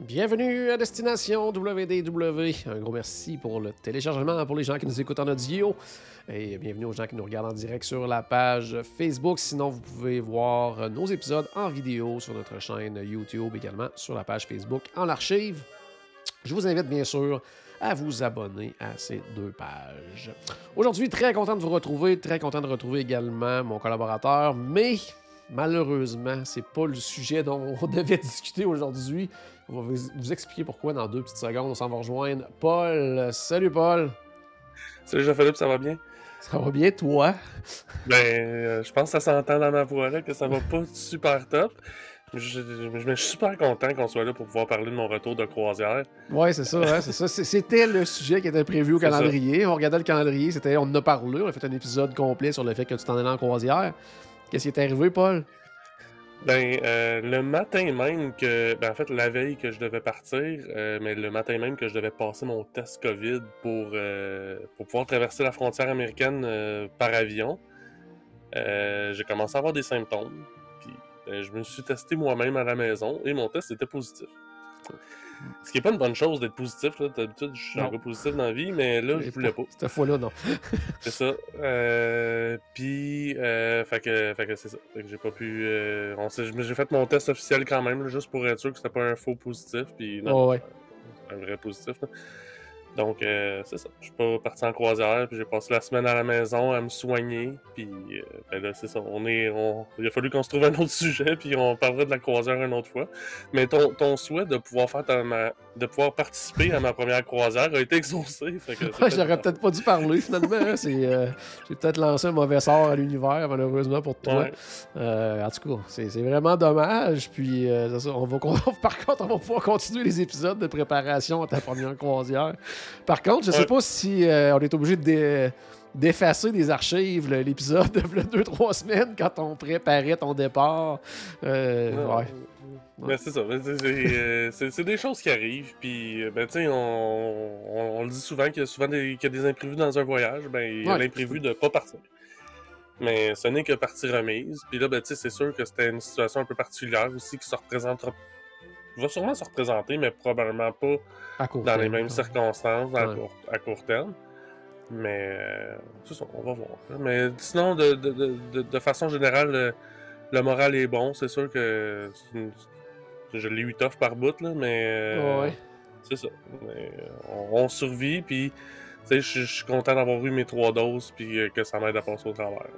Bienvenue à Destination WDW. Un gros merci pour le téléchargement pour les gens qui nous écoutent en audio. Et bienvenue aux gens qui nous regardent en direct sur la page Facebook. Sinon, vous pouvez voir nos épisodes en vidéo sur notre chaîne YouTube également, sur la page Facebook en archive. Je vous invite bien sûr à vous abonner à ces deux pages. Aujourd'hui, très content de vous retrouver, très content de retrouver également mon collaborateur, mais malheureusement, c'est pas le sujet dont on devait discuter aujourd'hui. On va vous, expliquer pourquoi dans deux petites secondes. On s'en va rejoindre Paul. Salut Paul. Salut Jean-Philippe, ça va bien? Ça va bien, toi? Ben, euh, je pense que ça s'entend dans ma voix là, que ça va pas super top. Je, je- je suis super content qu'on soit là pour pouvoir parler de mon retour de croisière. C'est ça, hein, c'est ça. C'est- C'était le sujet qui était prévu au ça. calendrier. On regardait le calendrier, c'était, on en a parlé, on a fait un épisode complet sur le fait que tu t'en allais en croisière. Qu'est-ce qui est arrivé, Paul? Ben, euh, le matin même que. Ben, en fait, la veille que je devais partir, euh, mais le matin même que je devais passer mon test COVID pour, euh, pour pouvoir traverser la frontière américaine par avion, j'ai commencé à avoir des symptômes. Puis, euh, je me suis testé moi-même à la maison et mon test était positif. Ce qui n'est pas une bonne chose d'être positif. là. D'habitude, je suis un gars positif dans la vie, mais là, je voulais pas. Cette fois-là, non. C'est ça. Euh, puis, euh, fait que, fait que c'est ça. Fait que j'ai pas pu. euh, on s'est- j'ai fait mon test officiel quand même, juste pour être sûr que c'était pas un faux positif. Puis, non, Oh, ouais. un vrai positif. là. Donc, euh, c'est ça. Je suis pas parti en croisière, puis j'ai passé la semaine à la maison à me soigner. Puis, euh, ben là, c'est ça. On est, on... Il a fallu qu'on se trouve un autre sujet, puis on parlera de la croisière une autre fois. Mais ton, ton souhait de pouvoir faire ta- ma- de pouvoir participer à ma première croisière a été exaucé. Fait que c'est Ouais, peut-être- J'aurais peut-être pas dû parler finalement. hein. C'est, euh, j'ai peut-être lancé un mauvais sort à l'univers, malheureusement pour toi. Ouais. Euh, en tout cas, c'est, c'est vraiment dommage. Puis, euh, c'est ça, on va, par contre, on va pouvoir continuer les épisodes de préparation à ta première croisière. Par contre, je sais Ouais. pas si euh, on est obligé de dé- d'effacer des archives l'épisode de 2-3 semaines quand on préparait ton départ. Euh, ouais. Mais c'est ça. mais c'est- euh, des choses qui arrivent. Puis, euh, ben, on, on, on le dit souvent qu'il y a souvent des, qu'il y a des imprévus dans un voyage. Ben, il y a Ouais. l'imprévu de pas partir. Mais ce n'est que partie remise. Puis là, ben, c'est sûr que c'était une situation un peu particulière aussi qui se représentera. Va sûrement se représenter, mais probablement pas À court dans les mêmes circonstances à, Ouais. court, à court terme. Mais euh, c'est ça, on va voir. là. Mais sinon, de, de, de, de- façon générale, le, le moral est bon. C'est sûr que une- je l'ai eu tough par bout, là, mais euh, Ouais. c'est ça. Mais, euh, on, on survit, puis tu sais, je suis content d'avoir eu mes trois doses, puis euh, que ça m'aide à passer au travers. là.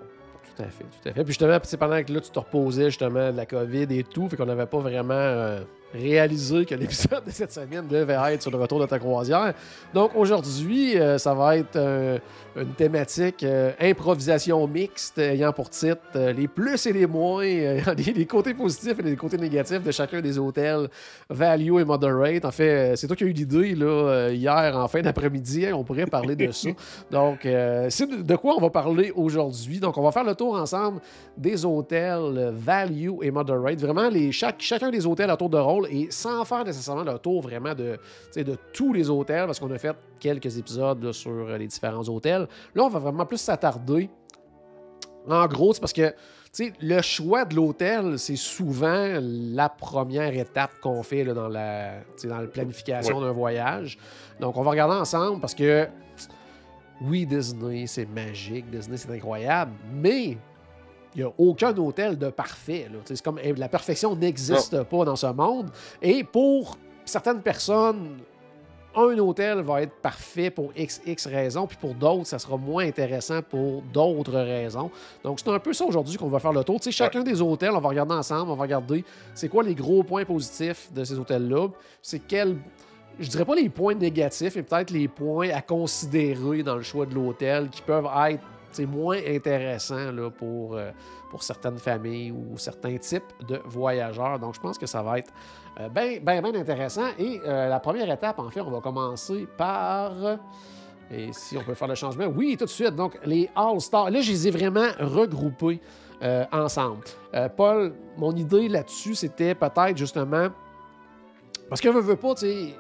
Tout à fait, tout à fait. Puis justement, c'est pendant que là, tu te reposais justement de la COVID et tout, fait qu'on n'avait pas vraiment euh, réalisé que l'épisode de cette semaine devait être sur le retour de ta croisière. Donc aujourd'hui, euh, ça va être euh, une thématique euh, improvisation mixte ayant pour titre les plus et les moins, les, les côtés positifs et les côtés négatifs de chacun des hôtels Value et Moderate. En fait, c'est toi qui as eu l'idée là, hier en fin d'après-midi. hein, on pourrait parler de ça. Donc, c'est de quoi on va parler aujourd'hui. Donc, on va faire le tour ensemble des hôtels Value et Moderate. Vraiment, les, chaque, chacun des hôtels à tour de rôle et sans faire nécessairement le tour vraiment de, de tous les hôtels parce qu'on a fait quelques épisodes là, sur euh, les différents hôtels. Là, on va vraiment plus s'attarder. En gros, c'est parce que le choix de l'hôtel, c'est souvent la première étape qu'on fait là, dans, la, dans la planification d'un voyage. Donc, on va regarder ensemble parce que oui, Disney, c'est magique, Disney, c'est incroyable, mais il n'y a aucun hôtel de parfait. C'est comme eh, la perfection n'existe pas dans ce monde. Et pour certaines personnes, un hôtel va être parfait pour X, X raisons, puis pour d'autres, ça sera moins intéressant pour d'autres raisons. Donc, c'est un peu ça aujourd'hui qu'on va faire le tour. Tu sais, chacun des hôtels, on va regarder ensemble, on va regarder c'est quoi les gros points positifs de ces hôtels-là, c'est quel je dirais pas les points négatifs, mais peut-être les points à considérer dans le choix de l'hôtel qui peuvent être moins intéressants là, pour, euh, pour certaines familles ou certains types de voyageurs. Donc, je pense que ça va être Bien, bien, bien intéressant. Et euh, la première étape, en fait, on va commencer par. Et si on peut faire le changement, oui, tout de suite. Donc, les All-Stars. Là, je les ai vraiment regroupés euh, ensemble. Euh, Paul, mon idée là-dessus, c'était peut-être justement. Parce que veut, veut pas, tu sais.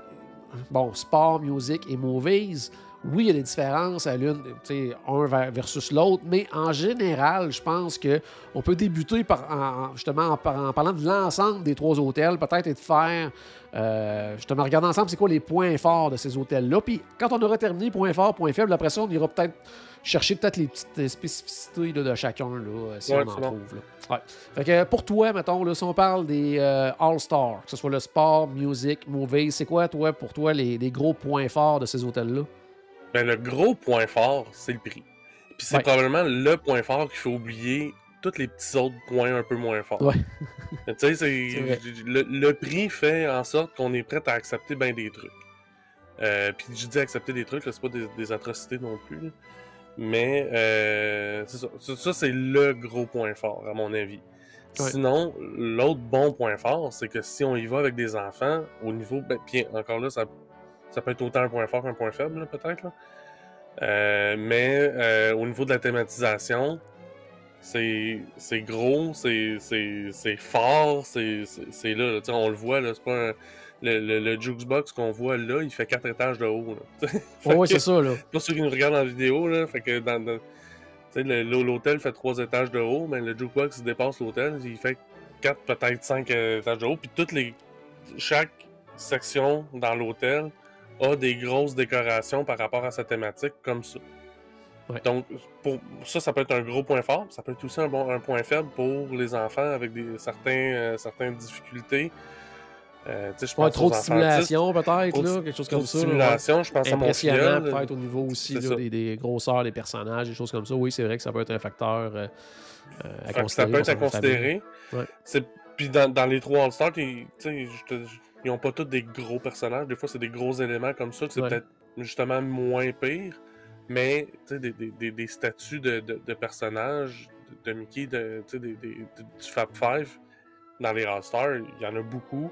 Bon, sport, musique et movies. Oui, il y a des différences à l'une, tu sais, un ver- versus l'autre, mais en général, je pense que on peut débuter par, en- justement en, par- en parlant de l'ensemble des trois hôtels, peut-être et de faire, euh, justement, regarder ensemble c'est quoi les points forts de ces hôtels-là. Puis quand on aura terminé point fort, point faible, après ça, on ira peut-être chercher peut-être les petites spécificités là, de chacun, là, euh, si Ouais, on en trouve. là. Ouais. Fait que pour toi, mettons, là, si on parle des euh, All-Stars, que ce soit le sport, musique, movies, c'est quoi, toi, pour toi, les, les gros points forts de ces hôtels-là? Ben, le gros point fort, c'est le prix. Puis c'est Ouais. probablement le point fort qu'il faut oublier tous les petits autres points un peu moins forts. Ouais. tu sais, c'est- le, le prix fait en sorte qu'on est prêt à accepter bien des trucs. Euh, puis je dis accepter des trucs, là, c'est pas des, des atrocités non plus. là. Mais euh, c'est ça, Ça, ça, c'est le gros point fort, à mon avis. Ouais. Sinon, l'autre bon point fort, c'est que si on y va avec des enfants, au niveau. Ben, puis encore là, ça, ça peut être autant un point fort qu'un point faible, peut-être. là. Euh, mais euh, au niveau de la thématisation, c'est c'est gros, c'est fort, c'est là, là. On le voit, là, c'est pas un- le, le, le jukebox qu'on voit là, il fait quatre étages de haut. Oh, oui, c'est ça, là. pour ceux qui nous regardent en vidéo, là, fait que dans, l'hôtel fait trois étages de haut, mais le jukebox dépasse l'hôtel, il fait quatre, peut-être cinq euh, étages de haut, puis toutes les chaque section dans l'hôtel a des grosses décorations par rapport à sa thématique comme ça. Ouais. Donc pour ça, ça peut être un gros point fort, ça peut être aussi un bon un point faible pour les enfants avec des certains euh, certaines difficultés. Euh, je pense trop aux de stimulation, peut-être, Trop quelque chose Trop comme ça. ouais. stimulation, je pense à mon filleul, peut-être au niveau aussi là, des, des grosseurs des personnages, des choses comme ça. Oui, c'est vrai que ça peut être un facteur euh, euh, à Fait considérer. ça peut être à considérer. Ouais. Puis dans, dans les trois All-Stars, je te- ils ont pas tous des gros personnages. Des fois, c'est des gros éléments comme ça, c'est Ouais. peut-être justement moins pire. Mais des, des, des, des statuts de, de, de personnages de, de Mickey, de, tu sais, des, des- de- du Fab Five, dans les All-Stars, il y en a beaucoup.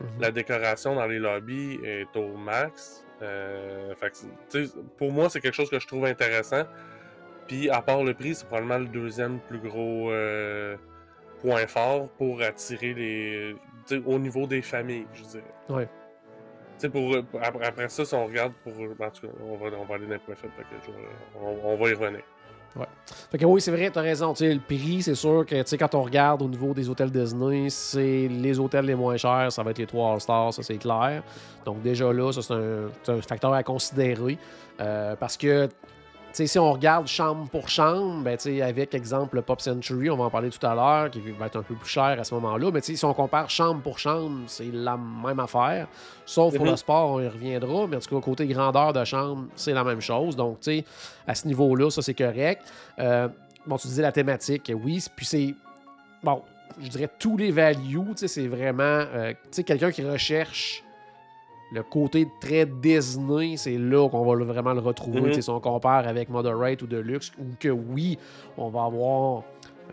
Mhm. La décoration dans les lobbies est au max. Euh, fait pour moi, c'est quelque chose que je trouve intéressant. Puis, à part le prix, c'est probablement le deuxième plus gros euh, point fort pour attirer les. Au niveau des familles, je dirais. Ouais. Tu sais, pour, pour- après, après ça, si on regarde pour. En tout cas, on va, on va aller que je- on, on va y revenir. Fait que oui, c'est vrai, t'as raison. Le prix, c'est sûr que quand on regarde au niveau des hôtels Disney, c'est les hôtels les moins chers, ça va être les trois All-Stars, ça c'est clair. Donc déjà là, ça c'est un, un facteur à considérer. Euh, parce que tu sais, si on regarde chambre pour chambre, ben, avec exemple le Pop Century, on va en parler tout à l'heure, qui va être un peu plus cher à ce moment-là. Mais si on compare chambre pour chambre, c'est la même affaire. Sauf pour Mhm. le sport, on y reviendra. Mais en tout cas, côté grandeur de chambre, c'est la même chose. Donc, à ce niveau-là, ça c'est correct. Euh, bon, tu disais la thématique, oui. Puis c'est. Bon, je dirais tous les values, c'est vraiment. euh, quelqu'un qui recherche le côté très Disney, c'est là qu'on va vraiment le retrouver. Mhm. Sais, Si on compare avec Moderate ou Deluxe, ou que oui, on va avoir.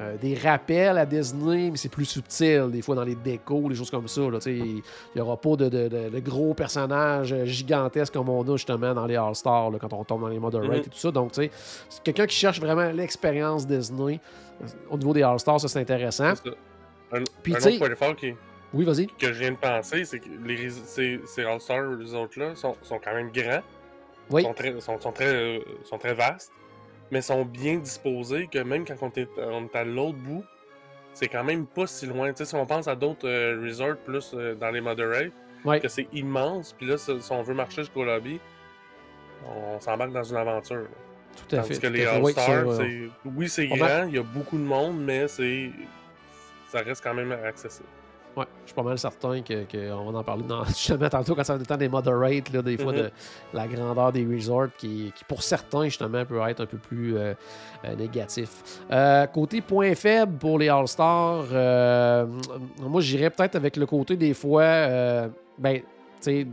euh, des rappels à Disney, mais c'est plus subtil, des fois dans les décos, des choses comme ça. Il n'y aura pas de, de- de- de gros personnages euh, gigantesques comme on a justement dans les All-Stars, quand on tombe dans les Moderate Mhm. et tout ça. Donc, tu sais, c'est quelqu'un qui cherche vraiment l'expérience Disney. Au niveau des All-Stars, ça c'est intéressant. Un, Puis, un tu sais- autre point fort qui, Oui, vas-y. que je viens de penser, c'est que les, ces, ces les autres-là, sont, sont quand même grands. Oui. sont très, sont, sont très, euh, sont très vastes, mais sont bien disposés que même quand on est, on est à l'autre bout, c'est quand même pas si loin. Tu sais, si on pense à d'autres euh, resorts plus euh, dans les moderate, que c'est immense, puis là, si on veut marcher jusqu'au lobby, on s'embarque dans une aventure. là. Tout à Tandis fait. que les All-Stars, c'est- oui, c'est grand, il y a beaucoup de monde, mais c'est ça reste quand même accessible. Ouais, je suis pas mal certain qu'on que va en parler dans, justement tantôt quand ça va être le temps des moderate, là, des fois de la grandeur des resorts qui, qui, pour certains, justement, peut être un peu plus euh, euh, négatif. Euh, côté point faible pour les All-Stars, euh, moi j'irais peut-être avec le côté des fois, ben, tu sais,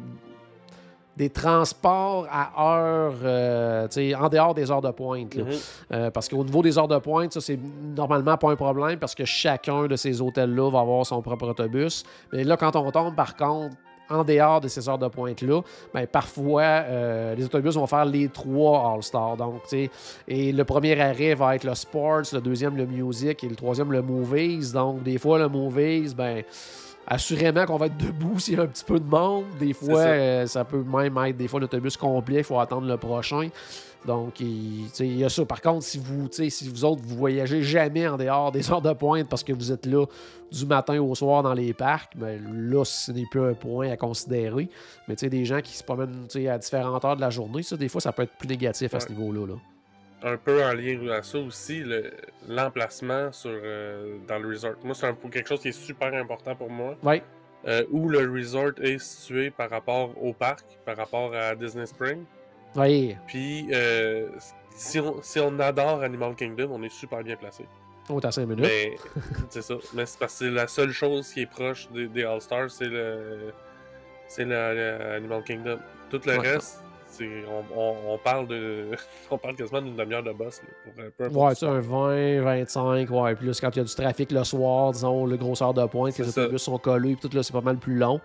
des transports à heure, euh, tu sais, en dehors des heures de pointe. là. Mhm. Euh, parce qu'au niveau des heures de pointe, ça, c'est normalement pas un problème parce que chacun de ces hôtels-là va avoir son propre autobus. Mais là, quand on tombe, par contre, en dehors de ces heures de pointe-là, ben, parfois, euh, les autobus vont faire les trois All-Stars. Donc, tu sais, et le premier arrêt va être le Sports, le deuxième, le Music et le troisième, le Movies. Donc, des fois, le Movies, ben, assurément qu'on va être debout s'il y a un petit peu de monde. Des fois, ça. euh, ça peut même être des fois l'autobus complet, il faut attendre le prochain. Donc, il, y a ça. Par contre, si vous, si vous autres, vous voyagez jamais en dehors des heures de pointe parce que vous êtes là du matin au soir dans les parcs, ben là, ce n'est plus un point à considérer. Mais des gens qui se promènent à différentes heures de la journée, ça, des fois, ça peut être plus négatif à ce niveau-là. là. Un peu en lien à ça aussi, le- l'emplacement sur euh, dans le resort. Moi, c'est quelque chose qui est super important pour moi. Oui, Euh, où le resort est situé par rapport au parc, par rapport à Disney Spring. oui, Puis, euh, si, on, si on adore Animal Kingdom, on est super bien placé. on est à 5 minutes. Mais c'est ça. Mais c'est parce que la seule chose qui est proche des, des All-Stars, c'est le. C'est le, le Animal Kingdom. Tout le Ouais. reste, on, on, on parle de. on parle quasiment d'une demi-heure de boss. Là, pour, peu importe Ouais, sais, un 20, 25, ouais. Plus quand il y a du trafic le soir, disons, le grosseur de pointe, les C'est ça. autobus sont collés, puis tout là, c'est pas mal plus long.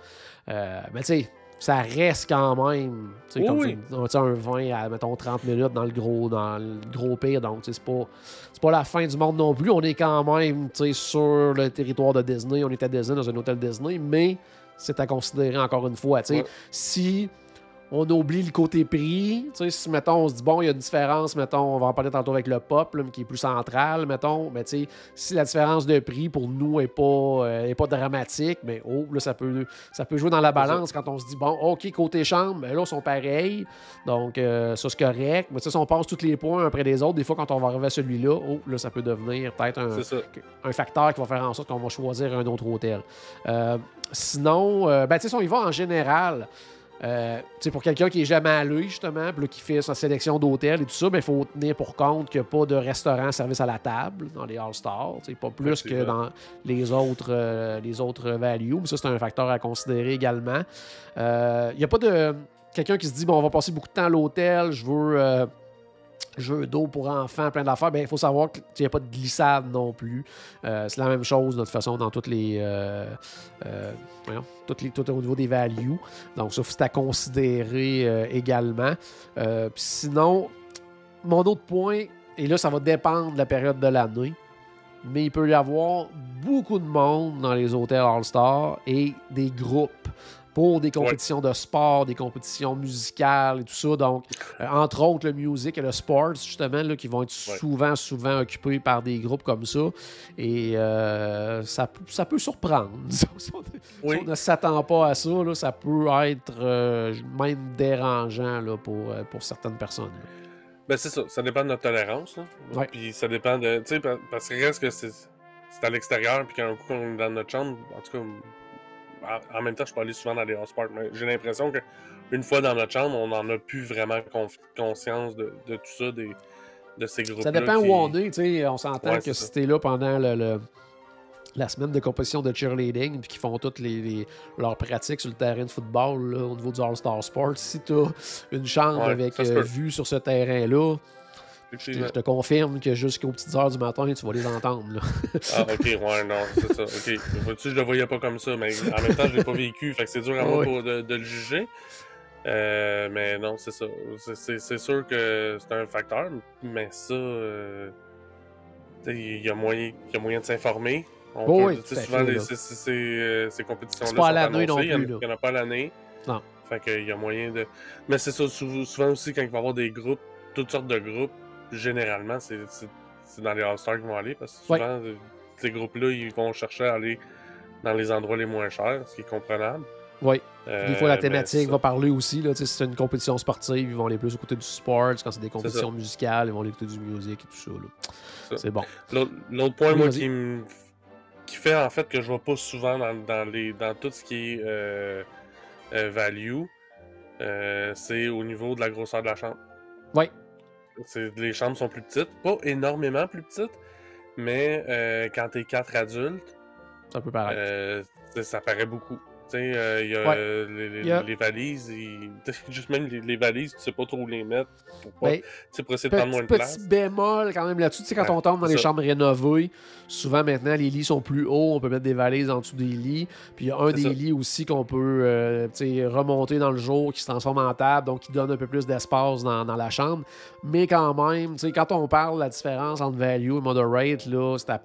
Euh, mais tu sais, ça reste quand même, tu sais, comme Oui, tu- tu sais, un 20 à, mettons, 30 minutes dans le gros, dans le gros pire. Donc, c'est pas, c'est pas la fin du monde non plus. On est quand même, sur le territoire de Disney. On est à Disney, dans un hôtel Disney, mais c'est à considérer encore une fois. Ouais. Si on oublie le côté prix. Tu sais, si, mettons, on se dit, bon, il y a une différence, mettons, on va en parler tantôt avec le pop, là, mais qui est plus central, mettons, mais tu sais, si la différence de prix pour nous est pas, euh, est pas dramatique, mais oh, là, ça peut, ça peut jouer dans la balance quand on se dit, bon, OK, côté chambre, ben là, ils sont pareils, donc euh, ça, c'est correct, mais tu sais, si on passe tous les points un après les autres, des fois, quand on va arriver à celui-là, oh, là, ça peut devenir peut-être un, facteur qui va faire en sorte qu'on va choisir un autre hôtel. Euh, sinon, ben, tu sais, si on y va en général, euh, pour quelqu'un qui est jamais allé, justement, puis qui fait sa sélection d'hôtels et tout ça, il faut tenir pour compte qu'il n'y a pas de restaurant service à la table dans les All-Stars. Pas plus que dans les autres, euh, les autres values. Mais ça, c'est un facteur à considérer également. Euh, Il n'y a pas de quelqu'un qui se dit bon, on va passer beaucoup de temps à l'hôtel, je veux. Jeux d'eau pour enfants, plein d'affaires, ben, il faut savoir qu'il n'y a pas de glissade non plus. Euh, c'est la même chose de toute façon dans toutes les, euh, euh, voyons, toutes les, tout au niveau des values. Donc ça, c'est à considérer euh, également. Euh, sinon, mon autre point, et là, ça va dépendre de la période de l'année, mais il peut y avoir beaucoup de monde dans les hôtels All-Star et des groupes pour des compétitions de sport, des compétitions musicales et tout ça. Donc, euh, entre autres, le music et le sports, justement, là, qui vont être Ouais. souvent, souvent occupés par des groupes comme ça. Et euh, ça, peut- ça peut surprendre. si on, Oui. si on ne s'attend pas à ça, là, ça peut être euh, même dérangeant là, pour, pour certaines personnes. Ben, c'est ça. Ça dépend de notre tolérance. Ouais. Puis ça dépend de. Tu sais, pa- parce que reste que c'est c'est à l'extérieur, puis qu'un coup, on est dans notre chambre, en tout cas, en, même temps, je peux aller souvent dans les parties, mais j'ai l'impression que une fois dans notre chambre, on n'en a plus vraiment conscience de, de tout ça, des, de ces groupes Ça dépend où on est. tu sais, On s'entend Ouais, que si t'es là pendant le, le- la semaine de compétition de cheerleading puis qu'ils font toutes les, les- leurs pratiques sur le terrain de football là, au niveau du All-Star Sports, si tu as une chambre Ouais, avec euh, vue sur ce terrain-là, je, te- je te confirme que jusqu'aux petites heures du matin, tu vas les entendre. là. Ah, ok, ouais, non, c'est ça. Ok, je le voyais pas comme ça, mais en même temps, je l'ai pas vécu, fait que c'est dur à moi Ouais. de, de le juger. Euh, mais non, c'est ça. C'est- sûr que c'est un facteur, mais ça, euh, il y a moyen, y a moyen de s'informer. On peut- oui, à souvent, fait, les- là. ces- ces- ces, euh, ces compétitions-là sont non plus. Il n'y en a pas à l'année. Non. Fait qu'il y a moyen de. Mais c'est ça, sou- souvent aussi, quand il va y avoir des groupes, toutes sortes de groupes, généralement, c'est dans les All-Stars qu'ils vont aller, parce que souvent, euh, ces groupes-là, ils vont chercher à aller dans les endroits les moins chers, ce qui est comprenable. Oui. Euh, Des fois, la mais thématique ça- va parler aussi. Là, si c'est une compétition sportive, ils vont aller plus au côté du sport. Quand c'est des compétitions musicales, ils vont aller côté du musique et tout ça. C'est bon. L'autre point, Oui, moi, qui, me- qui fait en fait que je vois pas souvent dans, dans les, dans tout ce qui est euh, euh, value, euh, c'est au niveau de la grosseur de la chambre. Oui. C'est- Les chambres sont plus petites, pas énormément plus petites, mais euh, quand t'es quatre adultes, Ça peut paraître. euh, ça paraît beaucoup. Tu sais, euh, il y a Ouais. euh, les, valises, juste même les, les valises, tu sais pas trop où les mettre pour, pas, Ben, pour essayer de prendre moins Petit, de place. petit bémol quand même là-dessus. Tu sais, quand Ouais, on tombe dans les ça. chambres rénovées, souvent maintenant les lits sont plus hauts, on peut mettre des valises en dessous des lits. Puis il y a un des ça. lits aussi qu'on peut euh, remonter dans le jour qui se transforme en table, donc qui donne un peu plus d'espace dans, dans la chambre. Mais quand même, tu sais, quand on parle de la différence entre value et moderate, là, c'est à-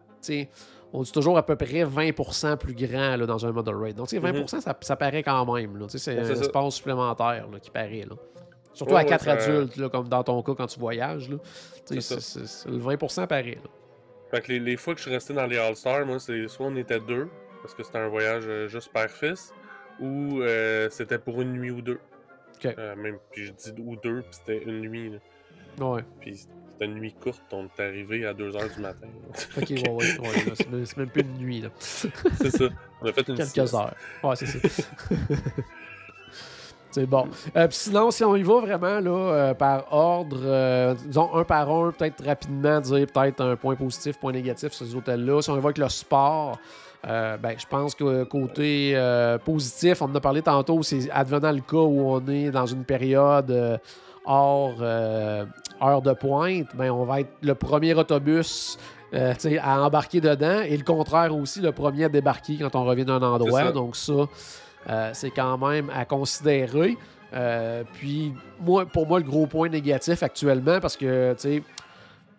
on dit toujours à peu près 20% plus grand là, dans un moderate. Donc, tu sais, 20%, ça, ça paraît quand même. C'est un ça. espace supplémentaire là, qui paraît. Là. Surtout Ouais, à ouais, 4 ça- adultes, comme dans ton cas quand tu voyages. C'est- c'est- c'est- le 20% paraît. Là. Fait que les, les fois que je suis resté dans les All-Stars, moi, c'est soit on était deux, parce que c'était un voyage euh, juste père-fils, ou euh, c'était pour une nuit ou deux. Ok. Euh, même, puis je dis ou deux, puis c'était une nuit. là. Ouais. Puis une nuit courte, on est arrivé à 2h du matin. Ok, ouais, ouais, ouais, c'est même- plus une nuit. Là. c'est ça. On a fait une Quelques sieste. heures. Ouais, c'est ça. c'est bon. Euh, puis sinon, si on y va vraiment là, euh, par ordre, euh, disons un par un, peut-être rapidement dire peut-être un point positif, point négatif sur ces hôtels-là. Si on y va avec le sport, euh, ben, je pense que côté positif, on en a parlé tantôt, c'est advenant le cas où on est dans une période hors heure de pointe, ben, on va être le premier autobus euh, à embarquer dedans et le contraire aussi, le premier à débarquer quand on revient d'un endroit. ça. Donc ça, euh, c'est quand même à considérer. Euh, puis moi, pour moi, le gros point négatif actuellement, parce que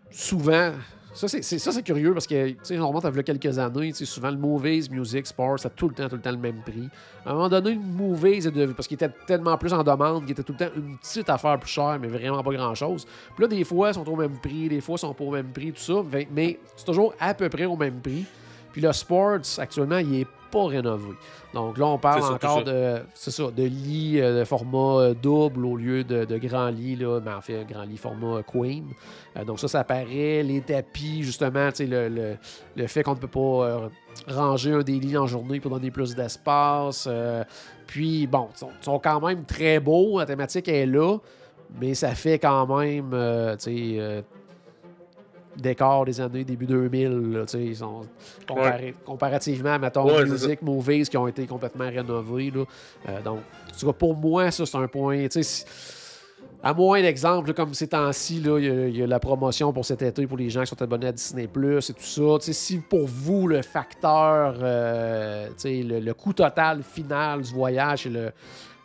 souvent, ça c'est, curieux parce que tu sais, on remonte à quelques années, tu souvent le movies, music, sport, ça a tout le temps, tout le temps le même prix. À un moment donné, le movies est devenu, parce qu'il était tellement plus en demande, qu'il était tout le temps une petite affaire plus chère, mais vraiment pas grand chose. Puis là, des fois, ils sont au même prix, des fois, ils sont pas au même prix, tout ça, mais c'est toujours à peu près au même prix. Puis le sports, actuellement, il est pas rénové. Donc là, on parle encore de, c'est ça, de lits euh, de format euh, double au lieu de, de grand lit, là, mais en fait, un grand lit format euh, queen. Euh, donc ça, ça paraît. Les tapis, justement, le, le, le fait qu'on ne peut pas euh, ranger un des lits en journée pour donner plus d'espace. puis, bon, ils sont, sont quand même très beaux. La thématique est là, mais ça fait quand même, tu sais, décor des années début 2000. là, tu sais, ils sont comparativement, mettons, Ouais, Music Movies qui ont été complètement rénovés. Là. Euh, donc, pour moi, ça, c'est un point. à moins d'exemples, comme ces temps-ci, il y, a- il y a la promotion pour cet été pour les gens qui sont abonnés à Disney Plus et tout ça. Si pour vous, le facteur, euh, le, le coût total final du voyage est le,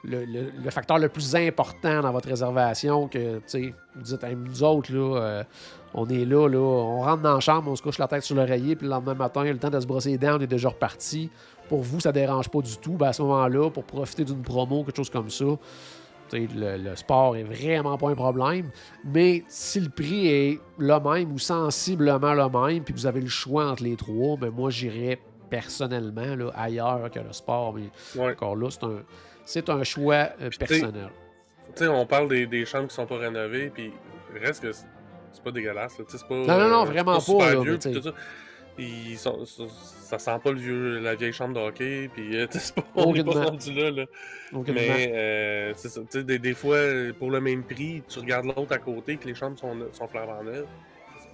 le, le- le facteur le plus important dans votre réservation, que vous dites, Hey, nous autres, là, euh, on est là, là, on rentre dans la chambre, on se couche la tête sur l'oreiller, puis le lendemain matin, il y a le temps de se brosser les dents, on est déjà reparti. Pour vous, ça dérange pas du tout. Ben, à ce moment-là, pour profiter d'une promo, quelque chose comme ça, le, le sport est vraiment pas un problème. Mais si le prix est le même ou sensiblement le même, puis vous avez le choix entre les trois, ben moi, j'irais personnellement là, ailleurs que le sport. Mais Ouais. encore là, c'est un, c'est un choix euh, personnel. On parle des, des chambres qui sont pas rénovées, puis reste que c'est pas dégueulasse. là, pas, Non, non, non, c'est vraiment pas, super là, vieux, tout ça. Ils sont- ça, sent pas le vieux, la vieille chambre de hockey, puis euh, c'est pas, on est pas rendu là. là. Mais euh, ça, des, des fois, pour le même prix, tu regardes l'autre à côté, que les chambres sont, sont flambant neuves.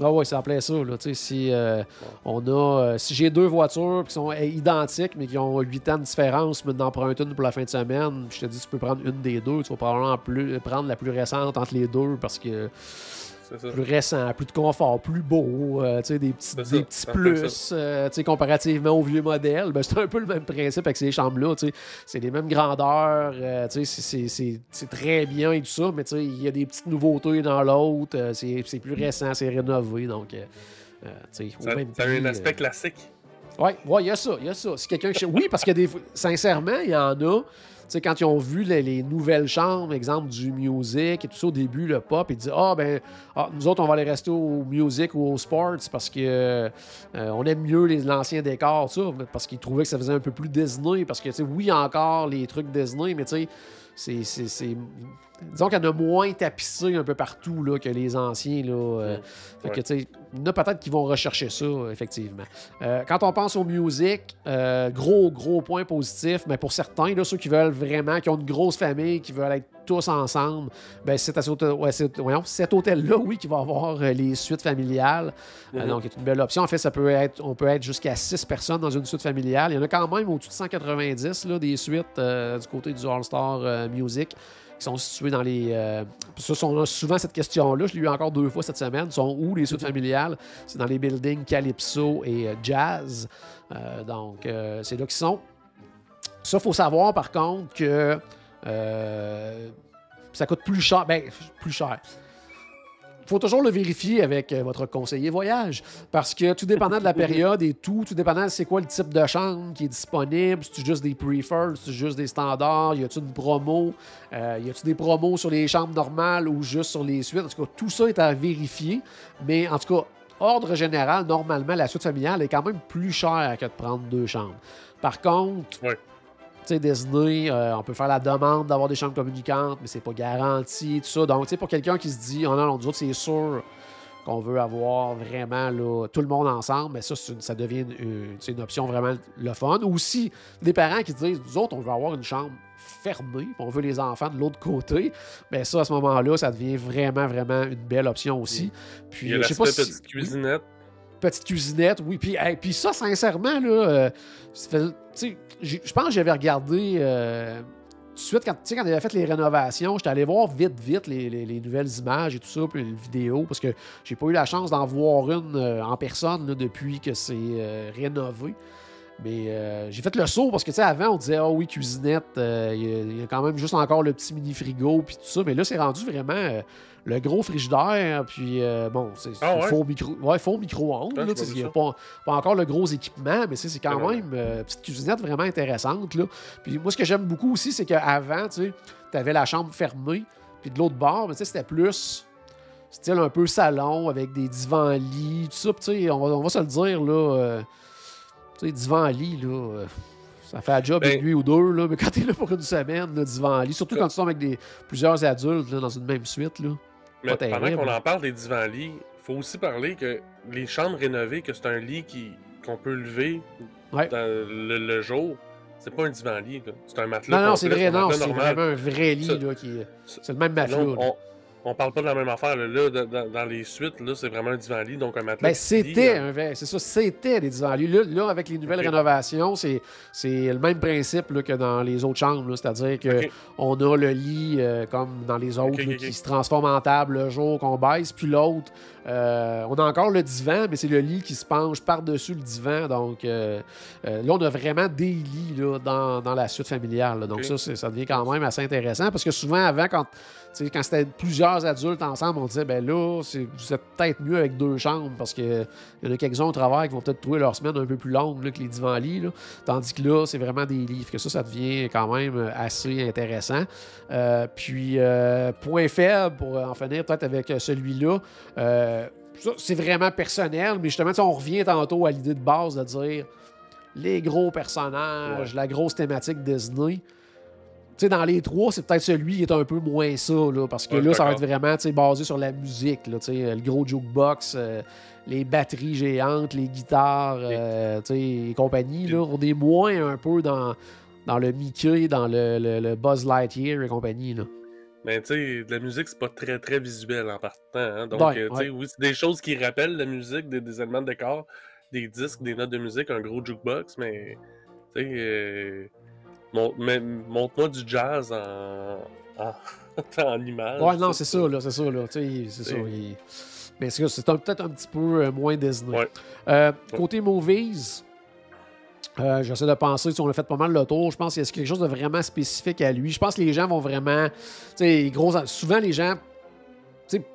Ah ouais, ça plaît ça. Là. Si, euh, on a, euh, si j'ai deux voitures qui sont euh, identiques, mais qui ont 8 ans de différence, mais d'en prendre une pour la fin de semaine, je te dis, tu peux prendre une des deux. Tu vas probablement plus, prendre la plus récente entre les deux parce que. Plus récent, plus de confort, plus beau, euh, des petits, des petits plus, euh, comparativement au vieux modèle. Ben, c'est un peu le même principe avec ces chambres-là. C'est les mêmes grandeurs, euh, c'est- c'est- c'est c'est très bien et tout ça, mais il y a des petites nouveautés dans l'autre. c'est c'est plus récent, c'est rénové, donc. au Ça, même ça a un aspect classique. oui, ouais, il y a ça, il y a ça. Si quelqu'un Oui, parce que des sincèrement, il y en a. Sais, quand ils ont vu les, les nouvelles chambres, exemple du music et tout ça au début, le pop, ils disent Ah, ben, ah, nous autres, on va aller rester au music ou au sports parce que euh, on aime mieux l'ancien décor, ça, parce qu'ils trouvaient que ça faisait un peu plus Disney. Parce que, tu sais, oui, encore les trucs Disney, mais tu sais, c'est- Disons qu'il y en a moins tapissé un peu partout là, que les anciens. Là, euh, fait que, il y en a peut-être qui vont rechercher ça, effectivement. Euh, quand on pense aux musiques, euh, gros, gros point positif, mais pour certains, là, ceux qui veulent vraiment, qui ont une grosse famille, qui veulent être tous ensemble, ben, c'est à cet ouais, cet hôtel-là, oui, qui va avoir les suites familiales. Mhm. donc, c'est une belle option. En fait, ça peut être, on peut être jusqu'à 6 personnes dans une suite familiale. Il y en a quand même au-dessus de 190 là, des suites du côté du All-Star Music qui sont situées dans les. euh, ça, on a souvent cette question-là. Je l'ai eu encore deux fois cette semaine. sont où les suites familiales? C'est dans les buildings Calypso et euh, Jazz. Euh, donc, euh, c'est là qu'ils sont. Ça, faut savoir par contre que ça coûte plus cher. Ben, plus cher. Il faut toujours le vérifier avec euh, votre conseiller voyage. Parce que tout dépendant de la période et tout, tout dépendant de c'est quoi le type de chambre qui est disponible, c'est juste des preferred, si c'est juste des standards, y a-tu une promo, euh, y a-tu des promos sur les chambres normales ou juste sur les suites? En tout cas, tout ça est à vérifier. Mais en tout cas, ordre général, normalement, la suite familiale est quand même plus chère que de prendre deux chambres. Par contre, Ouais. Sais, Disney, euh, on peut faire la demande d'avoir des chambres communicantes, mais c'est pas garanti, tout ça. Donc, tu sais, pour quelqu'un qui se dit, oh non, non, nous autres, c'est sûr qu'on veut avoir vraiment là, tout le monde ensemble, mais ça, une- ça devient une, une- option vraiment le fun. Ou si des parents qui se disent, nous autres, on veut avoir une chambre fermée, on veut les enfants de l'autre côté, mais ça, à ce moment-là, ça devient vraiment, vraiment une belle option aussi. Puis, Il y a je sais pas si- cuisinette. Petite cuisinette, oui. Puis, puis ça, sincèrement, là, euh, je pense que j'avais regardé euh, tout de suite, quand, quand avait fait les rénovations, j'étais allé voir vite, vite les, les- les nouvelles images et tout ça, puis les vidéos, parce que j'ai pas eu la chance d'en voir une euh, en personne depuis que c'est rénové. Mais j'ai fait le saut parce que, tu sais, avant, on disait, ah oui, cuisinette, il y a- quand même juste encore le petit mini-frigo, puis tout ça. Mais là, c'est rendu vraiment le gros frigidaire, puis euh, bon, c'est Ah ouais? faux micro, ouais, faux micro-ondes. Ah, pas il a pas, pas encore le gros équipement, mais c'est quand même euh, une petite cuisinette vraiment intéressante. Là. Puis moi, ce que j'aime beaucoup aussi, c'est qu'avant, tu avais la chambre fermée, puis de l'autre bord, mais tu sais, c'était plus style un peu salon avec des divans-lits, tout ça. Puis, on, va- on va se le dire, là, euh, tu sais, divan-lit, là, ça fait un job Ben- une nuit ou deux, là, mais quand t'es là pour une semaine, là, divan-lit, surtout quand tu tombes avec des, plusieurs adultes là, dans une même suite, là. Mais pendant qu'on en parle des divans-lits, il faut aussi parler que les chambres rénovées, que c'est un lit qui qu'on peut lever Ouais. dans le, le jour, c'est pas un divan-lit. C'est un matelas. Non, non, c'est vrai, non, c'est vraiment un vrai lit, là, qui C'est le même matelas, on, on parle pas de la même affaire. Là, Là, dans, les suites, là, c'est vraiment un divan-lit, donc un matelas. Ben, qui lie, c'était un c'est ça, c'était des divans-lits. Là, là, avec les nouvelles rénovations, c'est, c'est le même principe là, que dans les autres chambres. C'est-à-dire qu'on a le lit euh, comme dans les autres qui se transforme en table le jour qu'on baisse, puis l'autre, euh, on a encore le divan, mais c'est le lit qui se penche par-dessus le divan. Donc euh, là, on a vraiment des lits là, dans, dans la suite familiale. Donc ça, ça devient quand même assez intéressant parce que souvent, avant, quand quand c'était plusieurs adultes ensemble, on disait, ben là, c'est, vous êtes peut-être mieux avec deux chambres parce qu'il y en a quelques-uns au travail qui vont peut-être trouver leur semaine un peu plus longue là, que les divans-lits. Tandis que là, c'est vraiment des livres. Que ça, ça devient quand même assez intéressant. Euh, puis, euh, point faible, pour en finir peut-être avec celui-là, euh, ça, c'est vraiment personnel, mais justement, on revient tantôt à l'idée de base de dire les gros personnages, la grosse thématique Disney. Tu sais, dans les trois, c'est peut-être celui qui est un peu moins ça, là, parce que Ouais, là, ça va être vraiment tu basé sur la musique, là, tu le gros jukebox, euh, les batteries géantes, les guitares, euh, tu et compagnie. Là, on est moins un peu dans, dans le Mickey, dans le, le- le Buzz Lightyear et compagnie. Là. Mais tu sais, de la musique, c'est pas très très visuel en partant. hein. Donc, Ouais, euh, tu sais, ouais. oui, c'est des choses qui rappellent la musique, des, des éléments de décor, des disques, des notes de musique, un gros jukebox, mais tu sais, euh, montre-moi du jazz en, en, en image. Ouais, non, c'est ça, là, c'est ça, là, tu sais, c'est ça. Il- Mais c'est peut-être un petit peu euh, moins Disney. Ouais. Euh, côté movies, euh, j'essaie de penser, si on a fait pas mal le tour, je pense qu'il y a quelque chose de vraiment spécifique à lui? Je pense que les gens vont vraiment, tu sais, gros, souvent les gens,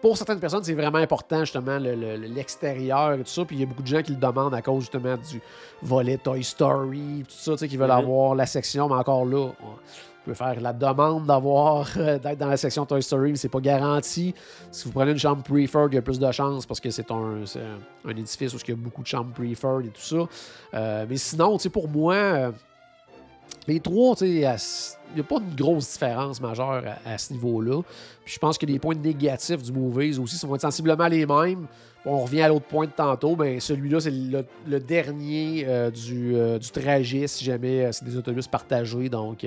pour certaines personnes, c'est vraiment important justement le- le- l'extérieur et tout ça. Puis il y a beaucoup de gens qui le demandent à cause justement du volet Toy Story, tout ça, tu sais, qui veulent Mhm. avoir la section, mais encore là, on peut faire la demande d'avoir euh, d'être dans la section Toy Story, mais c'est pas garanti. Si vous prenez une chambre preferred, il y a plus de chances parce que c'est un, un, édifice où il y a beaucoup de chambres preferred et tout ça. Euh, mais sinon, pour moi, euh, les trois, tu sais, il n'y a pas une grosse différence majeure à, ce niveau-là. Puis je pense que les points négatifs du Movies aussi être sensiblement les mêmes. On revient à l'autre point de tantôt. Ben, celui-là, c'est le, dernier euh, du, euh, du trajet, si jamais euh, c'est des autobus partagés. Donc,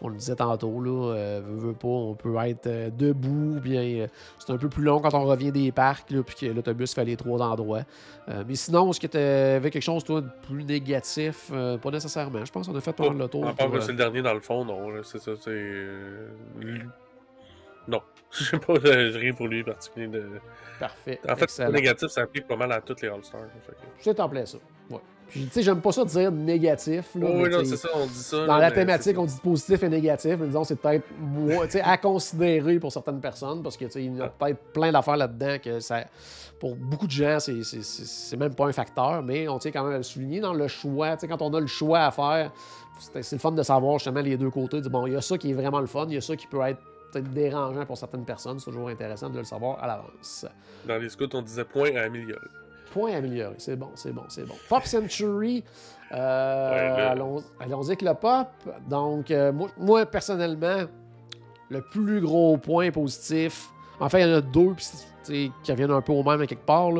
on le disait tantôt, là, euh, veut, veut pas, on peut être euh, debout, bien euh, c'est un peu plus long quand on revient des parcs, là, puis que l'autobus fait les trois endroits. Mais sinon, est-ce que tu avais quelque chose, toi, de plus négatif? Pas nécessairement. Je pense qu'on a fait pas mal le tour. À part que c'est le dernier dans le fond, non. C'est ça, c'est. Non. Je sais pas, rien pour lui particulier. De... Parfait. En fait, le négatif, ça applique pas mal à tous les All-Stars. C'est en plein ça. Ouais. Puis, tu sais, j'aime pas ça dire négatif. Là, Oh, oui, non, c'est ça, on dit ça. Dans là, la thématique, on dit positif et négatif, mais disons, c'est peut-être à considérer pour certaines personnes, parce que il y a peut-être plein d'affaires là-dedans que ça, pour beaucoup de gens, c'est- même pas un facteur, mais on tient quand même à le souligner dans le choix. Tu sais, quand on a le choix à faire, c'est le fun de savoir justement les deux côtés. bon, il y a ça qui est vraiment le fun, il y a ça qui peut être peut-être dérangeant pour certaines personnes. C'est toujours intéressant de le savoir à l'avance. Dans les scouts, on disait point à améliorer. Point amélioré. C'est bon, c'est bon, c'est bon. Pop Century. euh, Ouais, le- allons, allons-y avec le pop. Donc, euh, moi, moi, personnellement, le plus gros point positif, en fait, il y en a deux qui reviennent un peu au même à quelque part,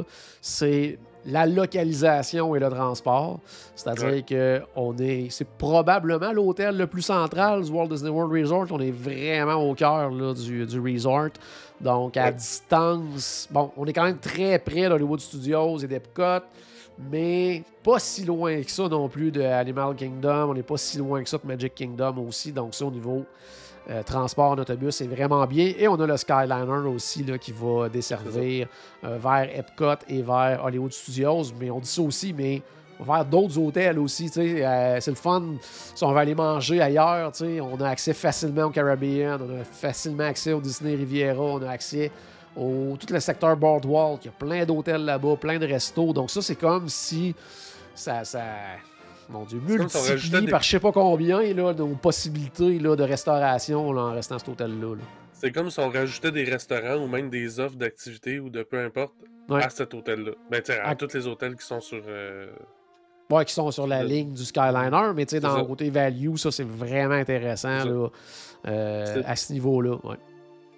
c'est la localisation et le transport. C'est-à-dire que on est, c'est probablement l'hôtel le plus central du Walt Disney World Resort. On est vraiment au cœur du, du resort. Donc, à Ouais. distance, bon, on est quand même très près d'Hollywood Studios et d'Epcot, mais pas si loin que ça non plus de Animal Kingdom. On n'est pas si loin que ça de Magic Kingdom aussi. Donc, ça, au niveau euh, transport en autobus, c'est vraiment bien. Et on a le Skyliner aussi là, qui va desservir euh, vers Epcot et vers Hollywood Studios. Mais on dit ça aussi, mais vers d'autres hôtels aussi. euh, c'est le fun. Si on va aller manger ailleurs, on a accès facilement au Caribbean, on a facilement accès au Disney Riviera, on a accès au tout le secteur Boardwalk. Il y a plein d'hôtels là-bas, plein de restos. Donc ça, c'est comme si ça... ça mon Dieu, multiplié des- par je sais pas combien là, nos possibilités là, de restauration là, en restant à cet hôtel-là. là. C'est comme si on rajoutait des restaurants ou même des offres d'activités ou de peu importe Ouais. à cet hôtel-là. Ben, tu à À- tous les hôtels qui sont sur. euh, Ouais, qui sont sur la ligne du Skyliner, mais tu sais, dans le côté value, ça, c'est vraiment intéressant là, euh, à ce niveau-là. Ouais.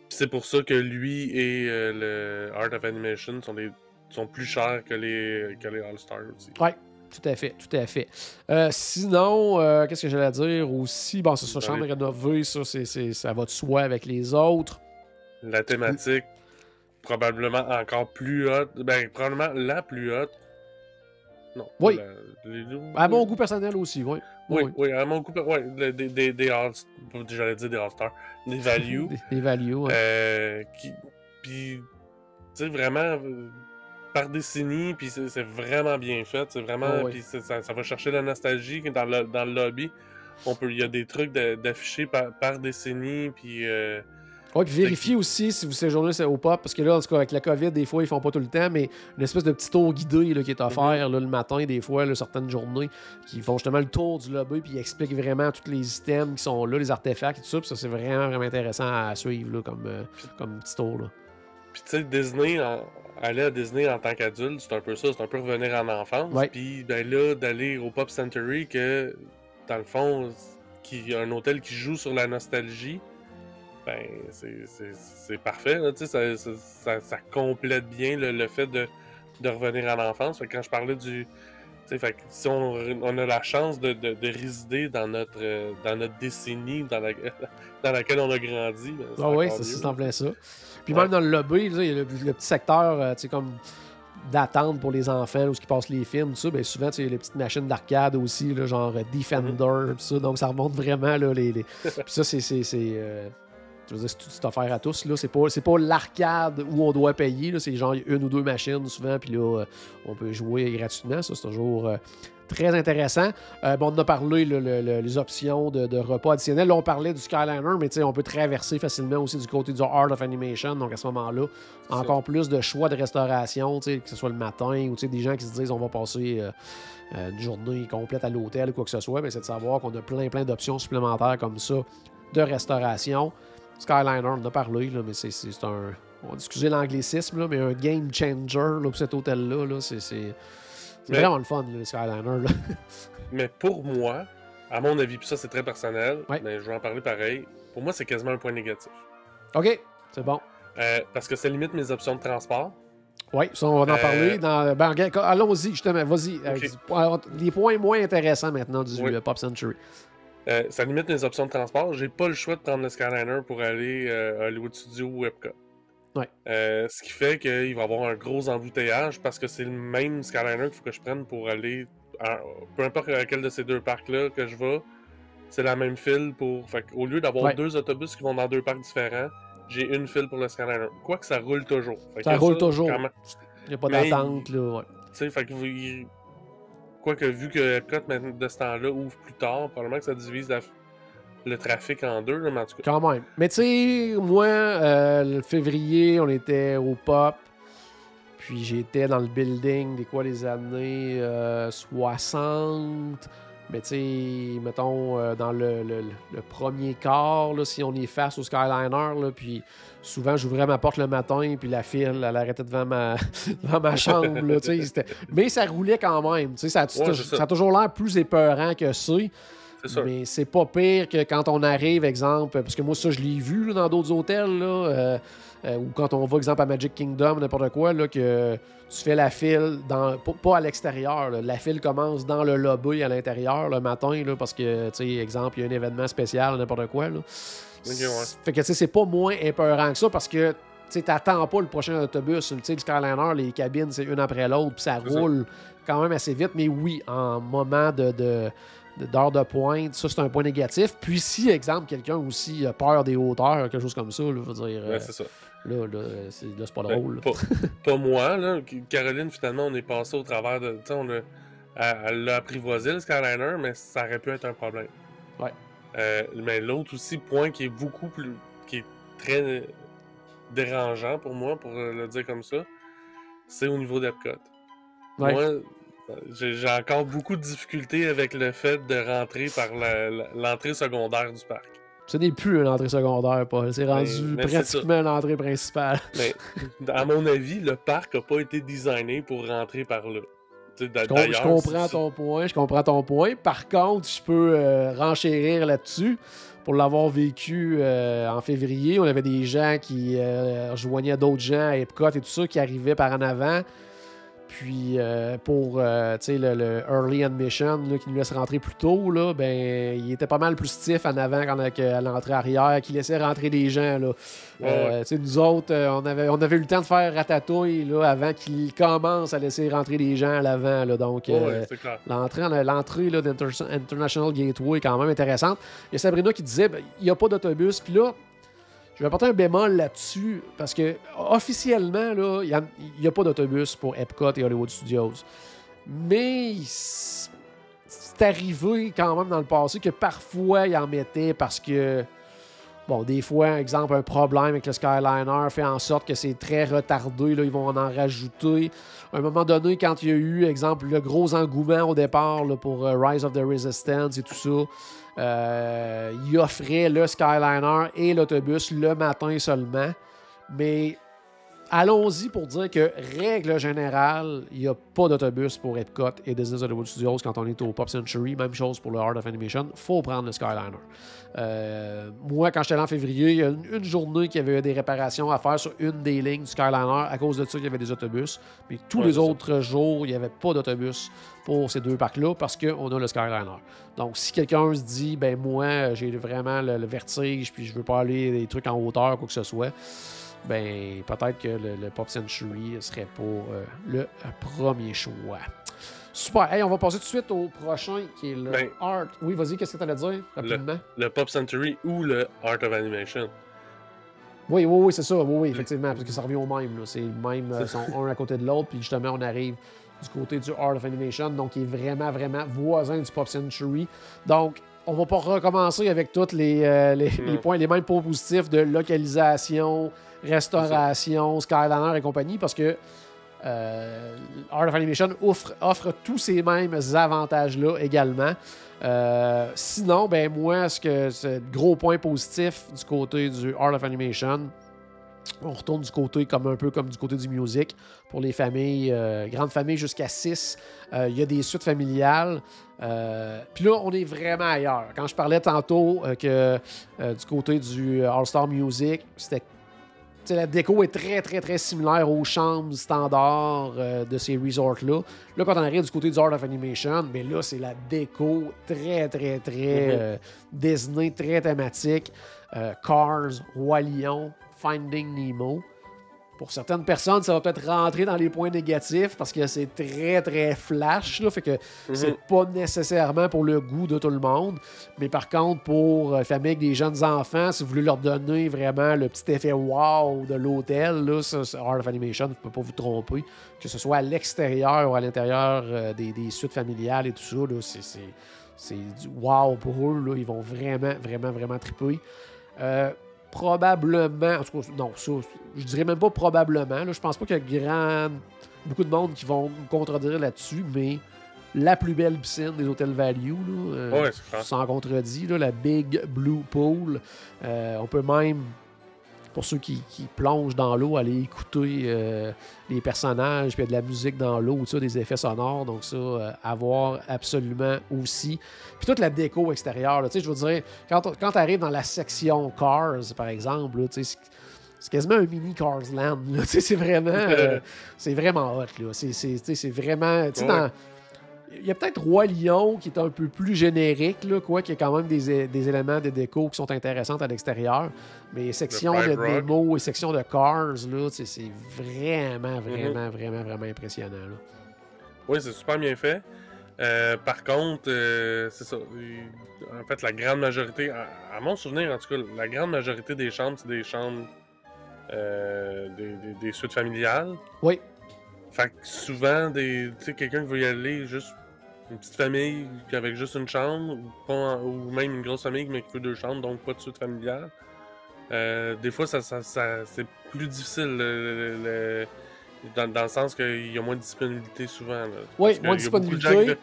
C'est pour ça que lui et euh, le Art of Animation sont, des... sont plus chers que les, que les All-Stars aussi. Ouais, tout à fait, tout à fait. Euh, sinon, euh, qu'est-ce que j'allais dire aussi? Bon, c'est ça, chambre oui. rénovée, ça, va de soi avec les autres. La thématique, probablement encore plus haute. Ben, probablement la plus haute. Non. Oui. la- les À mon goût personnel aussi, oui. Oui, oui, à mon goût. Ouais, des, des, des All... J'allais dire des All-Stars. Des Value. Des, des values, ouais. Euh, qui, puis, tu sais, vraiment, par décennie, puis c'est vraiment bien fait. C'est vraiment, Oh, oui. puis ça, ça va chercher la nostalgie dans le, dans le lobby. On peut, il y a des trucs de- d'affichés par, par décennie, puis euh, puis vérifiez aussi si vous séjournez au pop, parce que là, en tout cas, avec la COVID, des fois, ils font pas tout le temps, mais une espèce de petit tour guidé là, qui est offert là, le matin, des fois, là, certaines journées, qui font justement le tour du lobby, puis ils expliquent vraiment tous les items qui sont là, les artefacts et tout ça, puis ça, c'est vraiment, vraiment intéressant à suivre là, comme, euh, comme petit tour. Là. Puis tu sais, Disney, en- aller à Disney en tant qu'adulte, c'est un peu ça, c'est un peu revenir en enfance. Ouais. Puis ben là, d'aller au Pop Century, que dans le fond, qui un hôtel qui joue sur la nostalgie, ben c'est- parfait. là, ça, ça, ça- ça complète bien le, le fait de, de revenir en enfance. Fait que quand je parlais du. Fait si on, on a la chance de, de- de résider dans notre, euh, dans notre décennie dans, la- dans laquelle on a grandi, ben, c'est Ah oui, c'est en plein ça. Puis Ouais. même dans le lobby, il y a le, le petit secteur, euh, comme d'attente pour les enfants, où ils passent les films, tout ça, ben souvent, il y a les petites machines d'arcade aussi, là, genre euh, Defender, tout ça, donc ça remonte vraiment, là, les... les- Puis ça, c'est... Je veux dire, c'est tout c'est offert à tous. Là. C'est pas, c'est pas l'arcade où on doit payer. Là. C'est genre une ou deux machines souvent, puis là, euh, on peut jouer gratuitement. Ça, c'est toujours euh, très intéressant. Euh, bon, on a parlé, là, le- le- les options de, de repas additionnels. Là, on parlait du Skyliner, mais on peut traverser facilement aussi du côté du Art of Animation. Donc, à ce moment-là, C'est ça. encore plus de choix de restauration, que ce soit le matin ou des gens qui se disent on va passer euh, une journée complète à l'hôtel ou quoi que ce soit. Mais c'est de savoir qu'on a plein, plein d'options supplémentaires comme ça de restauration. Skyliner, on en a parlé, là, mais c'est un. On va excuser l'anglicisme, là, mais un game changer là, pour cet hôtel-là. Là, c'est vraiment le fun, le Skyliner. Là. Mais pour moi, à mon avis, puis ça c'est très personnel, Ouais. mais je vais en parler pareil. Pour moi, c'est quasiment un point négatif. OK, c'est bon. Euh, parce que ça limite mes options de transport. Oui, ça, on va en Euh, parler. Dans, ben, allons-y, justement, vas-y. euh, les points moins intéressants maintenant du Oui. euh, Pop Century. Euh, ça limite mes options de transport. J'ai pas le choix de prendre le Skyliner pour aller euh, à Hollywood Studio ou Epcot. Ouais. Euh, ce qui fait qu'il va y avoir un gros embouteillage parce que c'est le même Skyliner qu'il faut que je prenne pour aller. à- peu importe à quel de ces deux parcs-là que je vais, c'est la même file pour. Fait au lieu d'avoir Ouais. deux autobus qui vont dans deux parcs différents, j'ai une file pour le Skyliner. Quoique ça roule toujours. Fait Ça roule toujours. même- Il n'y a pas d'attente, là. ouais. tu sais, fait que vous- Quoique, vu que Epcot, de ce temps-là, ouvre plus tard, probablement que ça divise le trafic en deux, mais en tout cas. Quand même. Mais tu sais, moi, euh, le février, on était au pop. Puis j'étais dans le building des quoi les années euh, 60. Mais tu sais, mettons, euh, dans le, le- le premier quart, là, si on est face au Skyliner, là, puis souvent j'ouvrais ma porte le matin, puis la file, elle arrêtait devant ma, devant ma chambre. là, mais ça roulait quand même. Ça, Ouais, ça. ça a toujours l'air plus épeurant que c'est. Mais c'est pas pire que quand on arrive, exemple, parce que moi, ça, je l'ai vu là, dans d'autres hôtels, là, euh, euh, ou quand on va, exemple, à Magic Kingdom, n'importe quoi, là, que tu fais la file, dans, pas, à l'extérieur. La file commence dans le lobby à l'intérieur le matin, là, parce que, tu sais, exemple, il y a un événement spécial, n'importe quoi. Là. ouais. Fait que, tu sais, c'est pas moins épeurant que ça parce que, tu sais, t'attends pas le prochain autobus. Tu sais, le Skyliner, les cabines, c'est une après l'autre, puis ça roule quand même assez vite. Mais oui, en moment de. de d'heure de pointe, ça c'est un point négatif. Puis si, exemple, quelqu'un aussi a peur des hauteurs, quelque chose comme ça, là, je veux dire, Ouais, euh, c'est ça. Là, là, c'est, pas Ben, drôle. pas, pas moi, là. Caroline, finalement, on est passé au travers de. Tu sais, on a. Elle, l'a apprivoisé, le Skyliner, mais ça aurait pu être un problème. Ouais. Euh, mais l'autre aussi, point qui est beaucoup plus. qui est très dérangeant pour moi, pour euh, le dire comme ça, c'est au niveau d'Epcot. Ouais. Moi, j'ai encore beaucoup de difficultés avec le fait de rentrer par l'entrée secondaire du parc. Ce n'est plus une entrée secondaire, Paul. C'est rendu mais pratiquement l'entrée principale. Mais à mon avis, le parc n'a pas été designé pour rentrer par là. Je, je comprends ton point, je comprends ton point. Par contre, je peux euh, renchérir là-dessus. Pour l'avoir vécu euh, en février, on avait des gens qui euh, rejoignaient d'autres gens à Epcot et tout ça qui arrivaient par en avant. Puis euh, pour euh, le, le early admission là, qui nous laisse rentrer plus tôt, là, ben, il était pas mal plus stiff en avant qu'à l'entrée arrière, qui laissait rentrer les gens. Là. Euh, nous autres, euh, on, avait, on avait eu le temps de faire ratatouille là, avant qu'il commence à laisser rentrer les gens à l'avant. Donc, Ouais. L'entrée, d'International Gateway est quand même intéressante. Il y a Sabrina qui disait ben, il n'y a pas d'autobus. Puis là, je vais apporter un bémol là-dessus parce que officiellement, il n'y a, pas d'autobus pour Epcot et Hollywood Studios. Mais c'est arrivé quand même dans le passé que parfois ils en mettaient parce que. Bon, des fois, exemple, un problème avec le Skyliner fait en sorte que c'est très retardé. Là, ils vont en rajouter. À un moment donné, quand il y a eu, exemple, le gros engouement au départ pour euh, Rise of the Resistance et tout ça, euh, ils offraient le Skyliner et l'autobus le matin seulement. Mais allons-y pour dire que, règle générale, il n'y a pas d'autobus pour Epcot et Disney's Hollywood Studios quand on est au Pop Century. Même chose pour le Art of Animation. faut prendre le Skyliner. Euh, moi, quand j'étais allé en février, il y a une, une journée qu'il y avait des réparations à faire sur une des lignes du Skyliner. À cause de ça, il y avait des autobus. Mais tous Ouais, les ça. autres jours, il n'y avait pas d'autobus pour ces deux parcs-là parce qu'on a le Skyliner. Donc, si quelqu'un se dit, ben moi, j'ai vraiment le, le vertige puis je veux pas aller des trucs en hauteur, quoi que ce soit, ben peut-être que le, le Pop Century serait pour euh, le premier choix. Super. Hey, on va passer tout de suite au prochain qui est le Ben, Art. Oui, vas-y, qu'est-ce que tu allais dire rapidement? Le Pop Century ou le Art of Animation. Oui, oui, oui, c'est ça. Oui, oui, effectivement, parce que ça revient au même. C'est le même, euh, C'est sont un à côté de l'autre, puis justement, on arrive du côté du Art of Animation, donc qui est vraiment, vraiment voisin du Pop Century. Donc, on va pas recommencer avec tous les, euh, les, Non. les points, les mêmes points positifs de localisation, restauration, Skyliner et compagnie, parce que euh, Art of Animation offre, tous ces mêmes avantages-là également. Euh, sinon, ben moi, ce que c'est gros point positif du côté du Art of Animation, on retourne du côté comme un peu comme du côté du music pour les familles, euh, grandes familles jusqu'à 6. Il y a des suites familiales. Puis là, on est vraiment ailleurs. Quand je parlais tantôt que du côté du All-Star Music, c'était la déco est très, très, très similaire aux chambres standards euh, de ces resorts-là. Là, quand on arrive du côté du Art of Animation, mais là, c'est la déco très, très, très Mhm. euh, Disney, très thématique. Euh, Cars, Roi Lion, Finding Nemo. Pour certaines personnes, ça va peut-être rentrer dans les points négatifs parce que c'est très, très flash. Là, fait que c'est pas nécessairement pour le goût de tout le monde. Mais par contre, pour euh, famille avec des jeunes enfants, si vous voulez leur donner vraiment le petit effet wow de l'hôtel, là, ça, c'est Art of Animation, vous ne pouvez pas vous tromper. Que ce soit à l'extérieur ou à l'intérieur euh, des, des suites familiales et tout ça, là, c'est, c'est, c'est du wow pour eux. Là. Ils vont vraiment, vraiment, vraiment triper. Euh, probablement, en tout cas, non, ça, je dirais même pas probablement. Là, je pense pas qu'il y a grand, beaucoup de monde qui vont me contredire là-dessus, mais la plus belle piscine des hôtels Value, là, euh, Ouais, sans contredit, là, la Big Blue Pool. Euh, on peut même, pour ceux qui, qui plongent dans l'eau, aller écouter euh, les personnages, puis il y a de la musique dans l'eau, des effets sonores. Donc ça, euh, à voir absolument aussi. Puis toute la déco extérieure, là, tu sais, je veux dire, quand, quand tu arrives dans la section Cars, par exemple, tu sais, c'est- quasiment un mini Cars Land. là. Tu sais, C'est vraiment, euh, c'est vraiment hot. là. C'est- C'est tu sais, c'est vraiment. Ouais. dans- il y a peut-être Roi Lion qui est un peu plus générique, là, quoi, qu'il y a quand même des, éléments de déco qui sont intéressants à l'extérieur. Mais section de démo et section de cars, là, c'est vraiment, vraiment, vraiment, vraiment impressionnant. là. Oui, c'est super bien fait. Euh, par contre, euh, c'est ça. En fait, la grande majorité, à, à mon souvenir, en tout cas, la grande majorité des chambres, c'est des chambres euh, des, des- des suites familiales. Oui, Fait que souvent, des, tu sais, quelqu'un qui veut y aller, juste une petite famille avec juste une chambre, ou, pas ou même une grosse famille mais qui veut deux chambres, donc pas de suite familiale. Euh, des fois, ça, ça- ça- c'est plus difficile le- le- le- dans, dans le sens qu'il y a moins de disponibilité souvent. là. Oui, moins de disponibilité.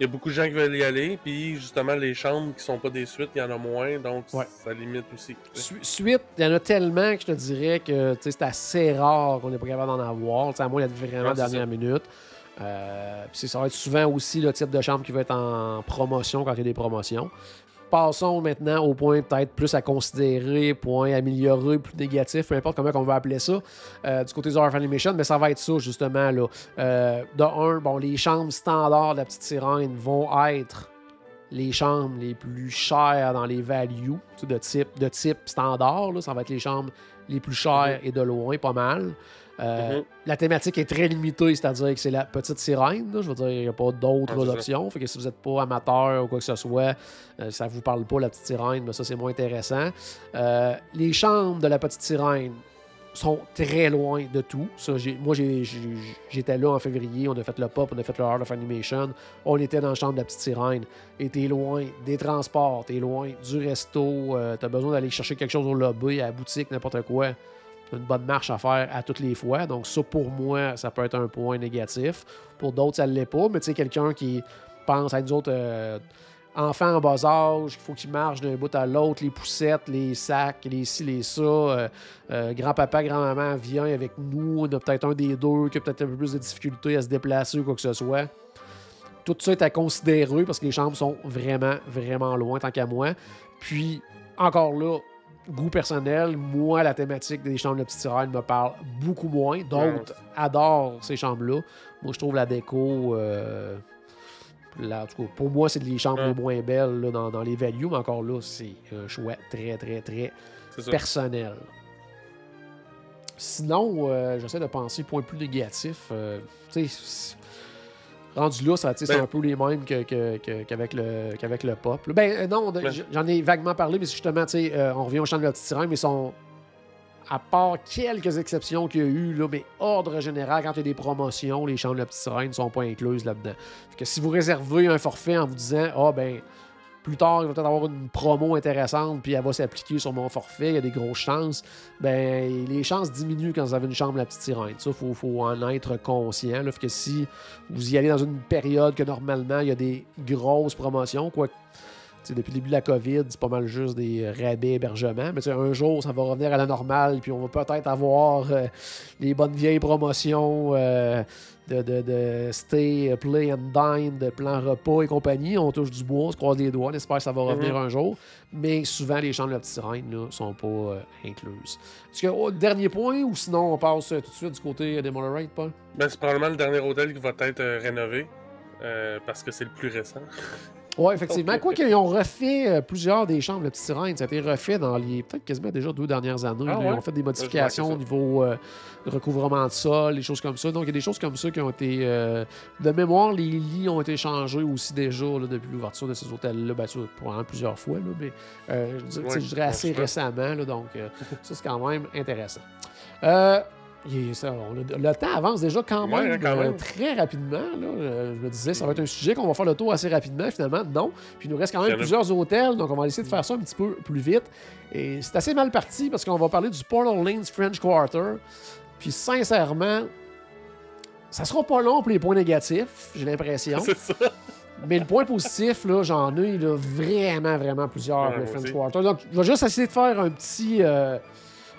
Il y a beaucoup de gens qui veulent y aller, puis justement, les chambres qui sont pas des suites, il y en a moins, donc Ouais. ça limite aussi. Su- Suite, il y en a tellement que je te dirais que c'est assez rare qu'on n'est pas capable d'en avoir. À moins d'être vraiment Ouais, dernière ça. minute. Euh, ça va être souvent aussi le type de chambre qui va être en promotion quand il y a des promotions. Passons maintenant au point peut-être plus à considérer, point amélioré, plus négatif, peu importe comment on va appeler ça, euh, du côté Art of Animation, mais ça va être ça justement. Là. Euh, de un, bon, les chambres standards de la petite sirène vont être les chambres les plus chères dans les values de type, de type standard. là. ça va être les chambres les plus chères et de loin, pas mal. Euh, Mhm. La thématique est très limitée, c'est-à-dire que c'est la petite sirène. là. Je veux dire, il n'y a pas d'autres options. Fait que si vous n'êtes pas amateur ou quoi que ce soit, euh, ça vous parle pas, la petite sirène, mais ça, c'est moins intéressant. Euh, les chambres de la petite sirène sont très loin de tout. Ça, moi, j'étais là en février, on a fait le pop, on a fait le Art of Animation, on était dans la chambre de la petite sirène, et t'es loin des transports, t'es loin du resto, t'as besoin d'aller chercher quelque chose au lobby, à la boutique, n'importe quoi. Une bonne marche à faire à toutes les fois. Donc ça, pour moi, ça peut être un point négatif. Pour d'autres, ça ne l'est pas, mais tu sais, quelqu'un qui pense à nous autres... euh, enfants en bas âge, il faut qu'ils marchent d'un bout à l'autre, les poussettes, les sacs, les ci, les ça. euh, euh, grand-papa, grand-maman vient avec nous, on a peut-être un des deux qui a peut-être un peu plus de difficulté à se déplacer ou quoi que ce soit. Tout ça est à considérer parce que les chambres sont vraiment, vraiment loin, tant qu'à moi. Puis, encore là, goût personnel, moi, la thématique des chambres de petite sirène me parle beaucoup moins. D'autres adorent ces chambres-là. Moi, je trouve la déco. euh, la- en tout cas, pour moi, c'est les chambres Ouais. les moins belles là, dans, dans les values, mais encore là, c'est un choix très, très, très personnel. Sinon, euh, j'essaie de penser point plus négatif. euh, tu sais, rendu là, ça, c'est Ben- un peu les mêmes que- que- que- qu'avec le, qu'avec le pop. Ben euh, non, Ben- j'en ai vaguement parlé, mais justement, euh, on revient au chant de la petite sirène, mais ils sont. À part quelques exceptions qu'il y a eu, là, mais ordre général, quand il y a des promotions, les chambres de la petite sirène ne sont pas incluses là-dedans. Fait que si vous réservez un forfait en vous disant Ah ben plus tard, il va peut-être avoir une promo intéressante, puis elle va s'appliquer sur mon forfait, il y a des grosses chances. Ben, les chances diminuent quand vous avez une chambre la petite sirène. Ça, il faut, faut en être conscient. Là, que si vous y allez dans une période que normalement, il y a des grosses promotions, quoi. Depuis le début de la COVID, c'est pas mal juste des rabais hébergements. Mais tu sais, un jour, ça va revenir à la normale, puis on va peut-être avoir euh, les bonnes vieilles promotions euh, de, de, de stay, play and dine, de plan repas et compagnie. On touche du bois, on se croise les doigts, on espère que ça va revenir un jour. Mais souvent, les chambres de la petite reine ne sont pas euh, incluses. Est-ce que, oh, dernier point, ou sinon on passe euh, tout de suite du côté des Monorail, Paul? Ben, c'est probablement le dernier hôtel qui va être euh, rénové. euh, parce que c'est le plus récent. Oui, effectivement. Quoi qu'ils ont refait euh, plusieurs des chambres, le petit sirène, ça a été refait dans les peut-être quasiment déjà deux dernières années. Ah. Ils ont fait des modifications au niveau euh, recouvrement de sol, des choses comme ça. Donc, il y a des choses comme ça qui ont été. euh, de mémoire, les lits ont été changés aussi déjà là, depuis l'ouverture de ces hôtels-là. Bien sûr, probablement plusieurs fois, là, mais euh, je, dirais- tu sais, Ouais, je dirais assez récemment. là, donc, euh, ça, c'est quand même intéressant. Euh, ça, on le temps avance déjà quand Ouais, même, euh, très rapidement. là. Euh, je me disais, ça va être un sujet qu'on va faire le tour assez rapidement. Finalement, non. Puis il nous reste quand même plusieurs hôtels, donc on va essayer de faire ça un petit peu plus vite. Et c'est assez mal parti parce qu'on va parler du Portal Lanes French Quarter. Puis sincèrement, ça sera pas long pour les points négatifs, j'ai l'impression. c'est ça. Mais le point positif, là, j'en ai là, vraiment, vraiment plusieurs Ouais, le French aussi. Quarter. Donc, je vais juste essayer de faire un petit, euh,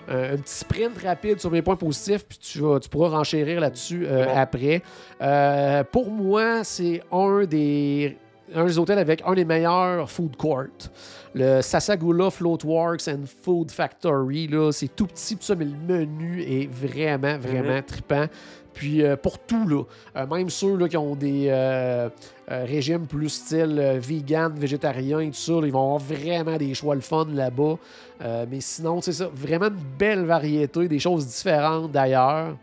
un, un petit sprint rapide sur mes points positifs, puis tu, vas- tu pourras renchérir là-dessus euh, Bon. après. Euh, pour moi, c'est un des, un des hôtels avec un des meilleurs food courts. Le Sasagula Floatworks and Food Factory, là, c'est tout petit, tout ça, mais le menu est vraiment, vraiment trippant. Puis euh, pour tout, là, euh, même ceux là, qui ont des euh, régimes plus style vegan, végétarien tout ça, là, ils vont avoir vraiment des choix le fun là-bas. Mais sinon, c'est ça, vraiment une belle variété, des choses différentes d'ailleurs.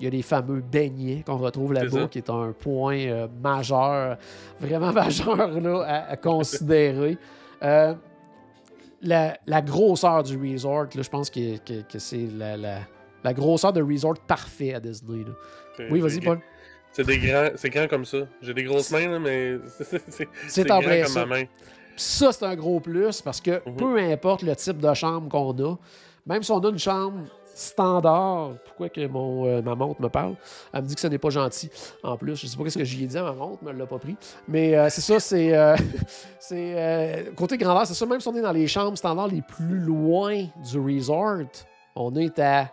Il y a les fameux beignets qu'on retrouve là-bas, qui est un point majeur, vraiment majeur là, à, à considérer. La, la grosseur du resort, je pense que, que- que c'est la, la- la grosseur de resort parfait à Disney. là. C'est- Oui, vas-y, Paul. C'est des grands, c'est grand comme ça. J'ai des grosses mains, là, mais c'est- en grand plein comme ça. ma main. Ça, c'est un gros plus parce que Mhm. peu importe le type de chambre qu'on a, même si on a une chambre standard, pourquoi que mon, euh, ma montre me parle, elle me dit que ce n'est pas gentil. En plus, je sais pas ce que j'y ai dit à ma montre, mais elle l'a pas pris. Mais euh, c'est ça, c'est euh, c'est euh, côté grandeur, c'est ça. Même si on est dans les chambres standards les plus loin du resort, on est à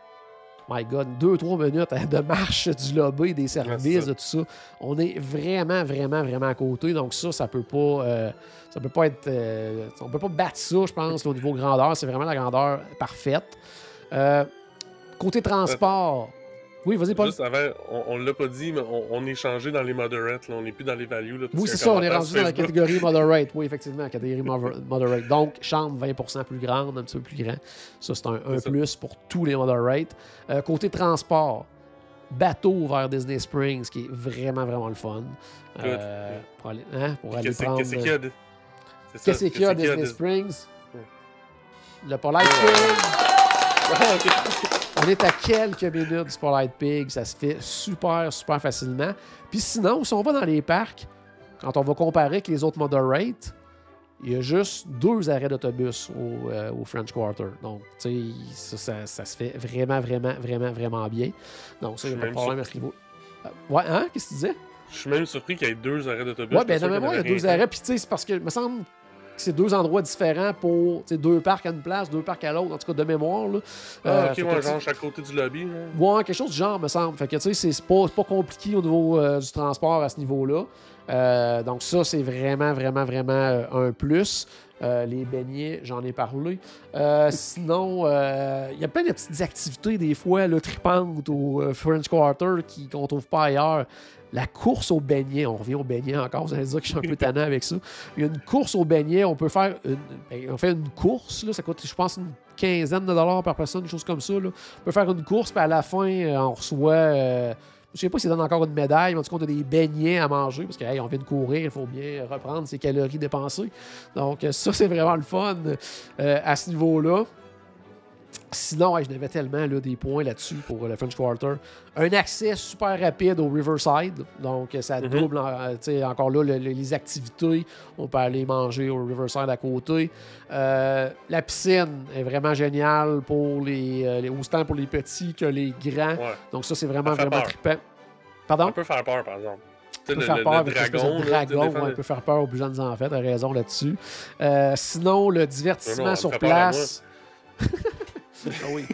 My God, deux, trois minutes de marche du lobby, des services, de tout ça. On est vraiment, vraiment, vraiment à côté. Donc ça, ça peut pas, euh, ça peut pas être, euh, on peut pas battre ça, je pense, là, au niveau grandeur. C'est vraiment la grandeur parfaite. Euh, côté transport, oui, vas-y, Paul. Juste avant, on, on l'a pas dit, mais on, on est changé dans les moderates. Là. On n'est plus dans les values. Là, Oui, c'est ça, on est rendu dans la catégorie moderate. Oui, effectivement, la catégorie moder- moderate. Donc, chambre 20% plus grande, un petit peu plus grand. Ça, c'est un, un C'est ça. plus pour tous les moderates. Euh, côté transport, bateau vers Disney Springs, qui est vraiment, vraiment le fun. Euh, pour aller, hein, pour aller Qu'est-ce prendre... qu'est-ce qu'il y a de- Qu'est-ce qu'il y a à Disney Springs? Le Polite Pig. On est à quelques minutes du Polite Pig. Ça se fait super, super facilement. Puis sinon, si on va dans les parcs, quand on va comparer avec les autres moderates, il y a juste deux arrêts d'autobus au, euh, au French Quarter. Donc, tu sais, ça, ça- ça se fait vraiment, vraiment, vraiment, vraiment bien. Donc, ça, il n'y a pas de problème à ce niveau. Euh, Ouais, hein? Qu'est-ce que tu disais? Je suis même surpris qu'il y ait deux arrêts d'autobus. Ouais, ben, dans pensais mémoire, il y a deux arrêts. Puis, tu sais, c'est parce que, il me semble c'est deux endroits différents pour, deux parcs à une place, deux parcs à l'autre, en tout cas, de mémoire, là. Euh, Ah, fait ok, ouais, genre chaque côté du lobby. là. Ouais, quelque chose du genre, me semble. Fait que, tu sais, c'est- pas, pas compliqué au niveau euh, du transport à ce niveau-là. Euh, donc, ça, c'est vraiment, vraiment, vraiment euh, un plus. Euh, les beignets, j'en ai parlé. Euh, sinon, euh, il y a plein de petites activités, des fois, là, tripantes au French Quarter qu'on trouve pas ailleurs. La course aux beignets, on revient aux beignets encore, vous allez dire que je suis un peu tannant avec ça. Il y a une course aux beignets, on peut faire une, ben, on fait une course, là, ça coûte, je pense, une quinzaine de dollars par personne, une chose comme ça. là. On peut faire une course, puis à la fin, on reçoit. Je sais pas s'ils donnent encore une médaille, mais en tout cas, on a des beignets à manger parce qu'on on vient de courir, il faut bien reprendre ses calories dépensées. Donc, ça, c'est vraiment le fun euh, à ce niveau-là. Sinon, ouais, je n'avais tellement là, des points là-dessus pour euh, le French Quarter. Un accès super rapide au Riverside. Donc, euh, ça Mhm. double euh, encore là le- le- les activités. On peut aller manger au Riverside à côté. Euh, la piscine est vraiment géniale pour les, les- autant pour les petits que les grands. Ouais. Donc, ça, c'est vraiment, vraiment peur. trippant. Pardon? Ça peut faire peur, par exemple. Peut le, faire le- peur le avec dragon. de dragon, ouais, peut faire peur aux plus jeunes enfants, t'as raison là-dessus. Euh, sinon, le divertissement Non, non, sur place. ah oui.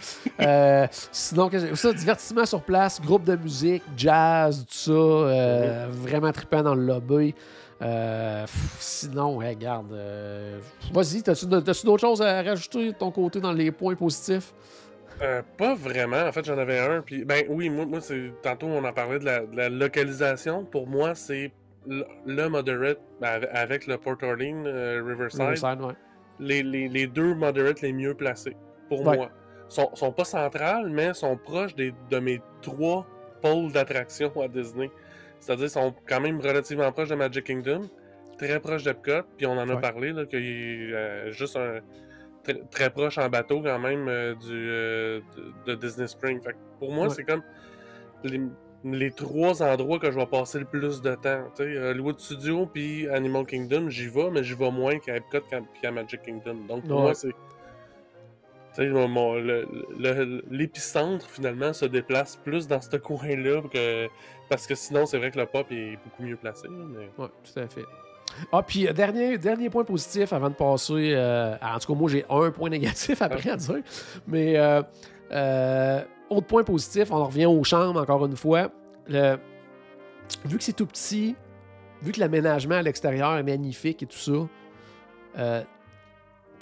Euh, sinon, ça, divertissement sur place, groupe de musique, jazz, tout ça, euh, vraiment trippant dans le lobby. Euh, pff, sinon, ouais, regarde. euh, Vas-y, t'as-tu d'autres choses à rajouter de ton côté dans les points positifs? Pas vraiment. En fait, j'en avais un. Puis, ben oui, moi, moi c'est tantôt on en parlait de la, de la localisation. Pour moi, c'est le, le moderate ben, avec, le Port Orleans, Riverside, Riverside, ouais. les, les, les deux moderates les mieux placés pour Ouais. moi. Sont, sont pas centrales, mais sont proches des, de mes trois pôles d'attraction à Disney. C'est-à-dire, sont quand même relativement proches de Magic Kingdom, très proches d'Epcot, puis on en a parlé, là, qu'il a euh, juste un. Très, très proche en bateau quand même euh, du, euh, de, de Disney Spring. Fait que pour moi, Ouais. c'est comme les, les trois endroits que je vais passer le plus de temps. Hollywood Studio puis Animal Kingdom, j'y vais, mais j'y vais moins qu'à Epcot qu'à- puis à Magic Kingdom. Donc pour Ouais. moi, c'est. L'épicentre finalement se déplace plus dans ce coin-là. Parce que sinon, c'est vrai que le pop est beaucoup mieux placé. Oui, tout à fait. Ah, puis euh, dernier, dernier point positif avant de passer. euh, en tout cas, moi, j'ai un point négatif après à dire. Mais euh, euh, autre point positif, on en revient aux chambres encore une fois. Le- vu que c'est tout petit, vu que l'aménagement à l'extérieur est magnifique et tout ça,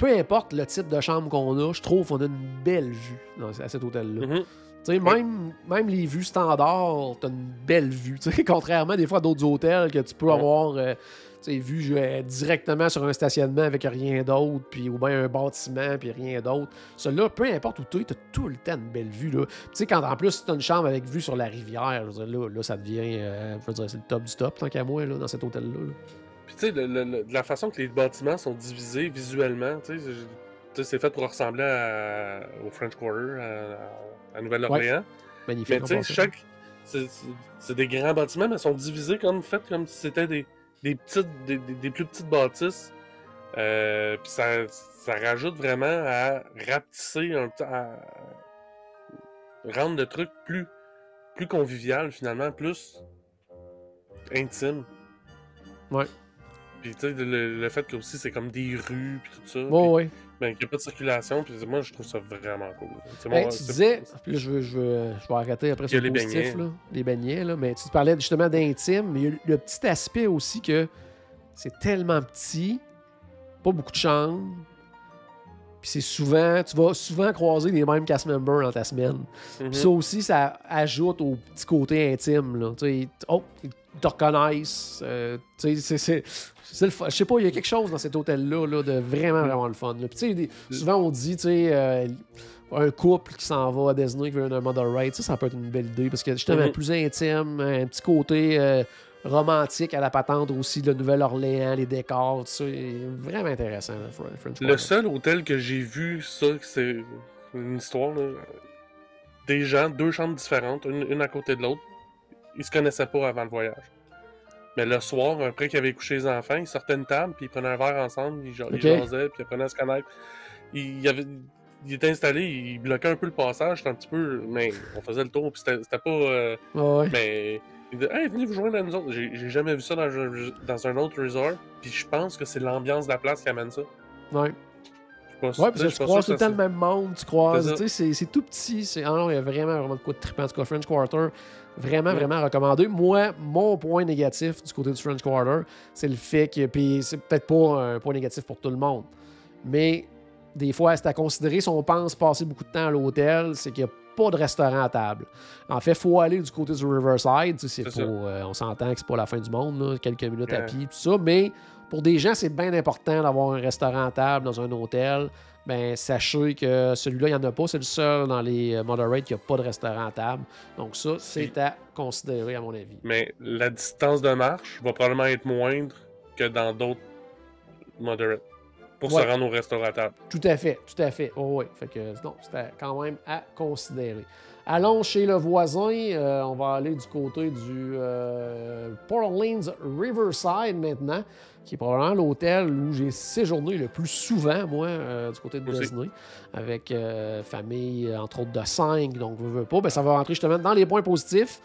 peu importe le type de chambre qu'on a, je trouve qu'on a une belle vue dans, à cet hôtel-là. Mhm. Tu sais, même, même les vues standards, t'as une belle vue. Tu sais, contrairement des fois à d'autres hôtels que tu peux avoir euh, tu sais, vue euh, directement sur un stationnement avec rien d'autre, puis ou bien un bâtiment, puis rien d'autre. Celui-là, peu importe où tu es, t'as tout le temps une belle vue. Tu sais, quand en plus t'as une chambre avec vue sur la rivière, dire, là, là, ça devient, euh, je veux dire, c'est le top du top, tant qu'à moi, là, dans cet hôtel-là. là. Puis tu sais, le- le- la façon que les bâtiments sont divisés visuellement, tu sais, c'est- fait pour ressembler à- au French Quarter, à, à Nouvelle-Orléans. Magnifique. Mais tu sais, chaque. c'est- des grands bâtiments, mais ils sont divisés comme fait comme si c'était des, des petites, des, des- des plus petites bâtisses. Euh, puis ça, ça rajoute vraiment à rapetisser un à rendre le truc plus, plus convivial finalement, plus intime. Ouais. Puis tu sais, le, le fait que aussi c'est comme des rues puis tout ça. Puis, ouais. ben, qu'il n'y a pas de circulation, puis moi je trouve ça vraiment cool. Hey, mon- tu disais, puis là, je, veux, je, veux, je vais arrêter après Il sur le positif, beignets. là, les beignets, là, mais tu parlais justement d'intime, mais il y a le petit aspect aussi que c'est tellement petit, pas beaucoup de chambres, puis c'est souvent, tu vas souvent croiser les mêmes cast members dans ta semaine. Mhm. Puis ça aussi, ça ajoute au petit côté intime. Là. Tu sais, oh, ils te reconnaissent. euh, tu sais, c'est-. Je sais pas, il y a quelque chose dans cet hôtel-là là, de vraiment, vraiment le fun. là. Puis tu sais, des- souvent on dit, tu sais, euh, un couple qui s'en va à Disney, qui veut un mother ride, ça, ça peut être une belle idée parce que justement, Mhm. plus intime, un petit côté euh, romantique à la patente aussi, le Nouvelle-Orléans, les décors, tout ça, est vraiment intéressant, le French French Le Quarter. seul hôtel que j'ai vu, ça, c'est une histoire, là, des gens, deux chambres différentes, une, une à côté de l'autre, ils se connaissaient pas avant le voyage. Mais le soir, après qu'ils avaient couché les enfants, ils sortaient une table, puis ils prenaient un verre ensemble, ils, ja- ils Ok. jasaient, puis ils apprenaient à se connaître. Ils, il avait, il était installé, il bloquait un peu le passage, c'était un petit peu... Mais on faisait le tour, puis c'était pas... euh, ouais. mais il dit Hey, venez vous joindre à nous autres. J'ai jamais vu ça dans, un- dans un autre resort. Puis je pense que c'est l'ambiance de la place qui amène ça. Ouais. Pas Ouais, parce que tu croises tout le temps le même monde, tu croises, C'est ça. tu sais, c'est- c'est tout petit. c'est- Ah non, il y a vraiment, vraiment de quoi de trippant. En tout cas, French Quarter, vraiment, Mm. vraiment recommandé. Moi, mon point négatif du côté du French Quarter, c'est le fait que, puis c'est peut-être pas un point négatif pour tout le monde, mais des fois, c'est à considérer si on pense passer beaucoup de temps à l'hôtel, c'est qu'il n'y a pas de restaurant à table. En fait, il faut aller du côté du Riverside. C'est pas, euh, on s'entend que c'est pas la fin du monde, là, quelques minutes à pied, tout ça, mais pour des gens, c'est bien important d'avoir un restaurant à table dans un hôtel. Ben, sachez que celui-là, il n'y en a pas. C'est le seul dans les euh, Moderate qui n'a pas de restaurant à table. Donc, ça, c'est à considérer, à mon avis. Mais la distance de marche va probablement être moindre que dans d'autres moderates. Pour Ouais. se rendre au table. Tout à fait, tout à fait. Oh, oui. Fait que, non, c'était quand même à considérer. Allons chez le voisin. Euh, on va aller du côté du euh, Port Orleans Riverside maintenant, qui est probablement l'hôtel où j'ai séjourné le plus souvent, moi, euh, du côté de Aussi. Disney, avec euh, famille, entre autres, de 5. Donc, je veux pas. Ben, ça va rentrer justement dans les points positifs.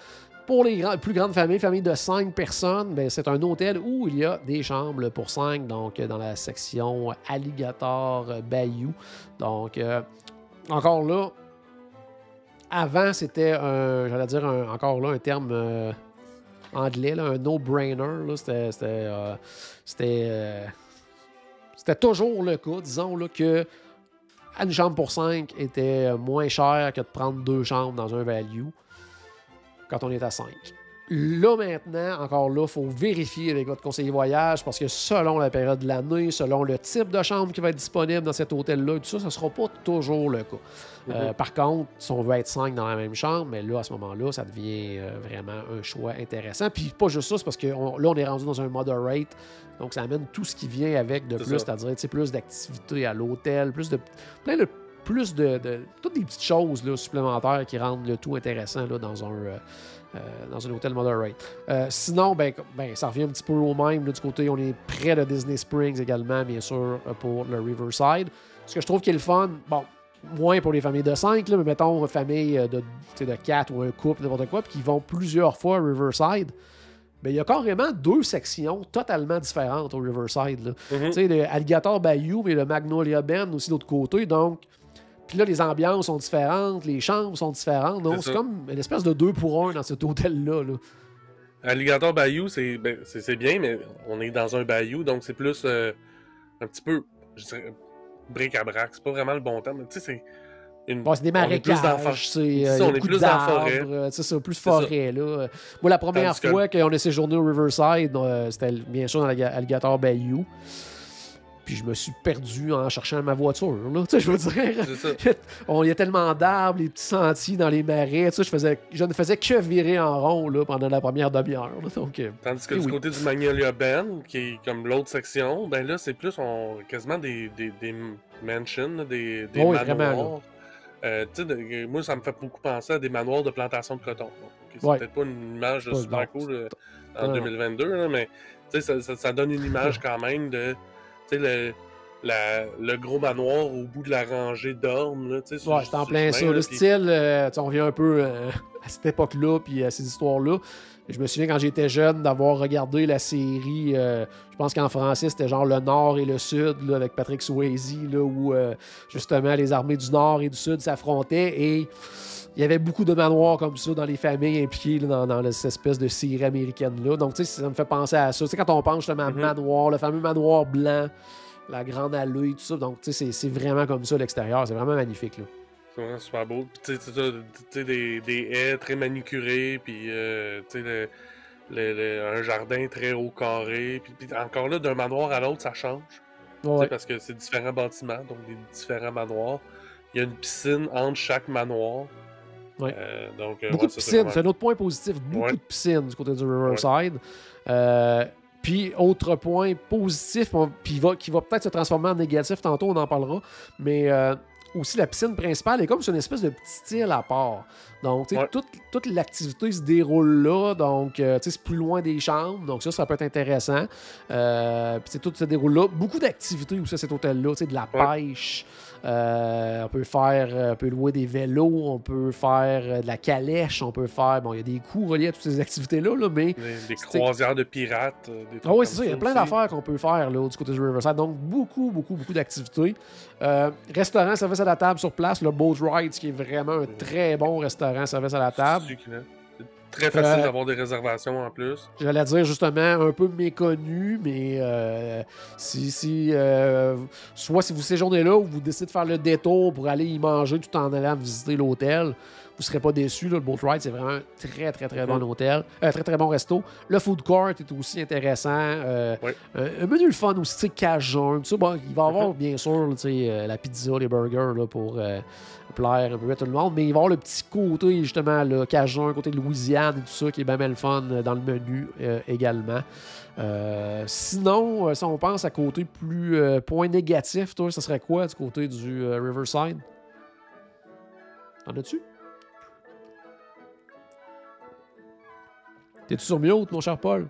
Pour les plus grandes familles, familles de 5 personnes, ben, c'est un hôtel où il y a des chambres pour 5, donc euh, dans la section Alligator Bayou. Donc, euh, encore là, avant, c'était un, j'allais dire un- encore là, un terme euh, anglais, un no-brainer. c'était toujours le cas, disons, là, que une chambre pour 5 était moins cher que de prendre deux chambres dans un value quand on est à 5. Là, maintenant, encore là, il faut vérifier avec votre conseiller voyage parce que selon la période de l'année, selon le type de chambre qui va être disponible dans cet hôtel-là, tout ça, ça ne sera pas toujours le cas. Euh, par contre, si on veut être 5 dans la même chambre, mais là, à ce moment-là, ça devient euh, vraiment un choix intéressant. Puis pas juste ça, c'est parce que on- là, on est rendu dans un moderate. Donc, ça amène tout ce qui vient avec de plus, c'est-à-dire plus d'activités à l'hôtel, plus de. plein de. Plus de, de- toutes des petites choses là, supplémentaires qui rendent le tout intéressant là, dans un. euh, euh, dans un hôtel moderate. Euh, sinon, ben, ben, ça revient un petit peu au même. là, du côté, on est près de Disney Springs également, bien sûr, pour le Riverside. Ce que je trouve qui est le fun, bon, moins pour les familles de 5, mais mettons une famille de, de 4 ou un couple, n'importe quoi, puis qui vont plusieurs fois à Riverside. Ben, il y a carrément deux sections totalement différentes au Riverside. là. Mhm. Tu sais, le Alligator Bayou, mais le Magnolia Bend aussi de l'autre côté. Donc, puis là, les ambiances sont différentes, les chambres sont différentes. Donc, C'est comme une espèce de deux pour un dans cet hôtel-là. là. Alligator Bayou, c'est ben, c'est- bien, mais on est dans un bayou, donc c'est plus euh, un petit peu, je dirais, bric-à-brac. C'est pas vraiment le bon terme, mais tu sais, c'est une. Bon, c'est des marécages, c'est euh, on est plus dans la d'arbres, forêt. euh, c'est ça, plus ça. forêt. Là. Moi, la première Tandis fois qu'on a séjourné au Riverside, euh, c'était bien sûr dans l'Alligator Bayou. Puis je me suis perdu en cherchant ma voiture. Là. Tu sais, je veux dire, on, il y a tellement d'arbres, les petits sentiers dans les marais. Je, faisais, je ne faisais que virer en rond là, pendant la première demi-heure. Donc, euh, Tandis que Eh du oui. côté du Magnolia Bend, qui est comme l'autre section, ben là, c'est plus on, quasiment des, des, des mansions, des, des oui, manoirs. Euh, de- moi, ça me fait beaucoup penser à des manoirs de plantation de coton. C'est Ouais. peut-être pas une image Pas- super cool euh, en non. 2022, là, mais ça, ça- ça donne une image quand même de sais, le, la- le gros manoir au bout de la rangée d'ormes. là, sur- Ouais, c'est en sur plein le ça. Le style, euh, on vient un peu euh, à cette époque-là, puis à ces histoires-là. Je me souviens quand j'étais jeune d'avoir regardé la série, euh, je pense qu'en français c'était genre le Nord et le Sud, là, avec Patrick Swayze, là, où justement les armées du Nord et du Sud s'affrontaient et il y avait beaucoup de manoirs comme ça dans les familles impliquées là, dans, dans cette espèce de série américaine-là. Donc, tu sais, ça me fait penser à ça. Tu sais, quand on pense justement à Mhm. manoir, le fameux manoir blanc, la grande allée, tout ça. Donc, tu sais, c'est- vraiment comme ça l'extérieur. C'est vraiment magnifique. Là. C'est vraiment super beau. Puis, Tu sais, des, des haies très manucurées, puis euh, tu sais, le- le- le- un jardin très haut carré. Puis, puis encore là, d'un manoir à l'autre, ça change. Ouais. Parce que c'est différents bâtiments, donc des différents manoirs. Il y a une piscine entre chaque manoir. Ouais. Euh, donc, euh, Beaucoup ouais, de piscines, vraiment- c'est un autre point positif. Beaucoup de piscines du côté du Riverside. Euh, puis, autre point positif, on- puis va- qui va peut-être se transformer en négatif, tantôt on en parlera, mais aussi la piscine principale est comme sur une espèce de petit île à part. Donc, Ouais. toute, toute l'activité se déroule là, donc tu sais, c'est plus loin des chambres, donc ça, ça peut être intéressant. Euh, puis, tout se déroule là. Beaucoup d'activités aussi à cet hôtel-là, de la Ouais. pêche. Euh, on peut faire, euh, on peut louer des vélos, on peut faire euh, de la calèche, on peut faire, bon, il y a des coûts reliés à toutes ces activités-là, là, mais Des, croisières de pirates. Des trucs ah oui, c'est ça. Il y a plein d'affaires qu'on peut faire là, du côté du Riverside. Donc, beaucoup, beaucoup, beaucoup d'activités. Euh, restaurant, service à la table sur place. Le Boat Rides, qui est vraiment un très bon restaurant, service à la table. Succulent. Très facile Euh, d'avoir des réservations en plus. J'allais dire justement un peu méconnu, mais euh, si, si euh, soit si vous séjournez là ou vous décidez de faire le détour pour aller y manger tout en allant visiter l'hôtel, vous ne serez pas déçus. là. Le Boat Ride, c'est vraiment un très, très, très bon Mhm. hôtel. Un très, très bon resto. Le food court est aussi intéressant. Euh, un, un menu le fun aussi, tu sais, cajun. Bon, il va y avoir, Mhm. bien sûr, là, tu sais, euh, la pizza, les burgers là, pour euh, plaire un peu à tout le monde, mais il va y avoir le petit côté, justement, là, cajun, côté de Louisiane et tout ça, qui est bien, bien le fun euh, dans le menu euh, également. Euh, sinon, si on pense à côté plus point négatif, toi, ça serait quoi du côté du Riverside? T'en as-tu? T'es-tu sur mute, mon cher Paul?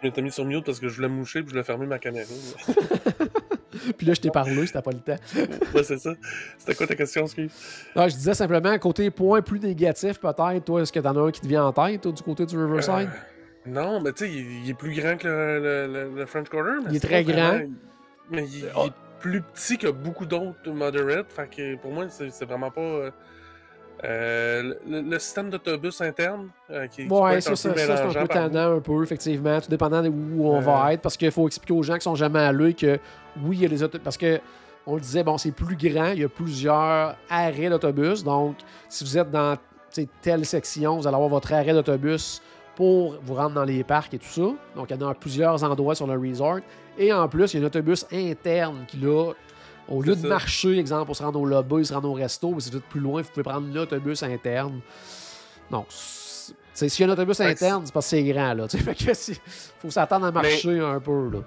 Je m'étais mis sur mute parce que je voulais moucher puis je voulais fermer ma caméra. Puis là, je t'ai parlé, c'était pas le temps. ouais, c'est ça. C'était quoi ta question, excuse? Non, je disais simplement, côté point plus négatif, peut-être, toi, est-ce que t'en as un qui te vient en tête, toi, du côté du Riverside? Euh, non, mais tu sais, il, il, est plus grand que le, le, le French Quarter. il est très grand. mais il, il, est plus petit que beaucoup d'autres moderates. Fait que pour moi, c'est vraiment pas. Euh, euh, le, le, système d'autobus interne euh, qui, qui ouais, ça c'est un peu tendant, un peu, effectivement, tout dépendant de où on va être, parce qu'il faut expliquer aux gens qui sont jamais allés que oui, il y a des autobus. Parce que on le disait, bon, c'est plus grand, il y a plusieurs arrêts d'autobus. Donc, si vous êtes dans telle section, vous allez avoir votre arrêt d'autobus pour vous rendre dans les parcs et tout ça. Donc, il y en a plusieurs endroits sur le resort. Et en plus, il y a un autobus interne qui, là, au lieu de ça. marcher, exemple, pour se rendre au lobby, se rendre au resto, c'est tout plus loin, vous pouvez prendre l'autobus interne. Donc, s'il y a un autobus interne, c'est parce que c'est grand, là. Fait que faut s'attendre à marcher mais, un peu, là.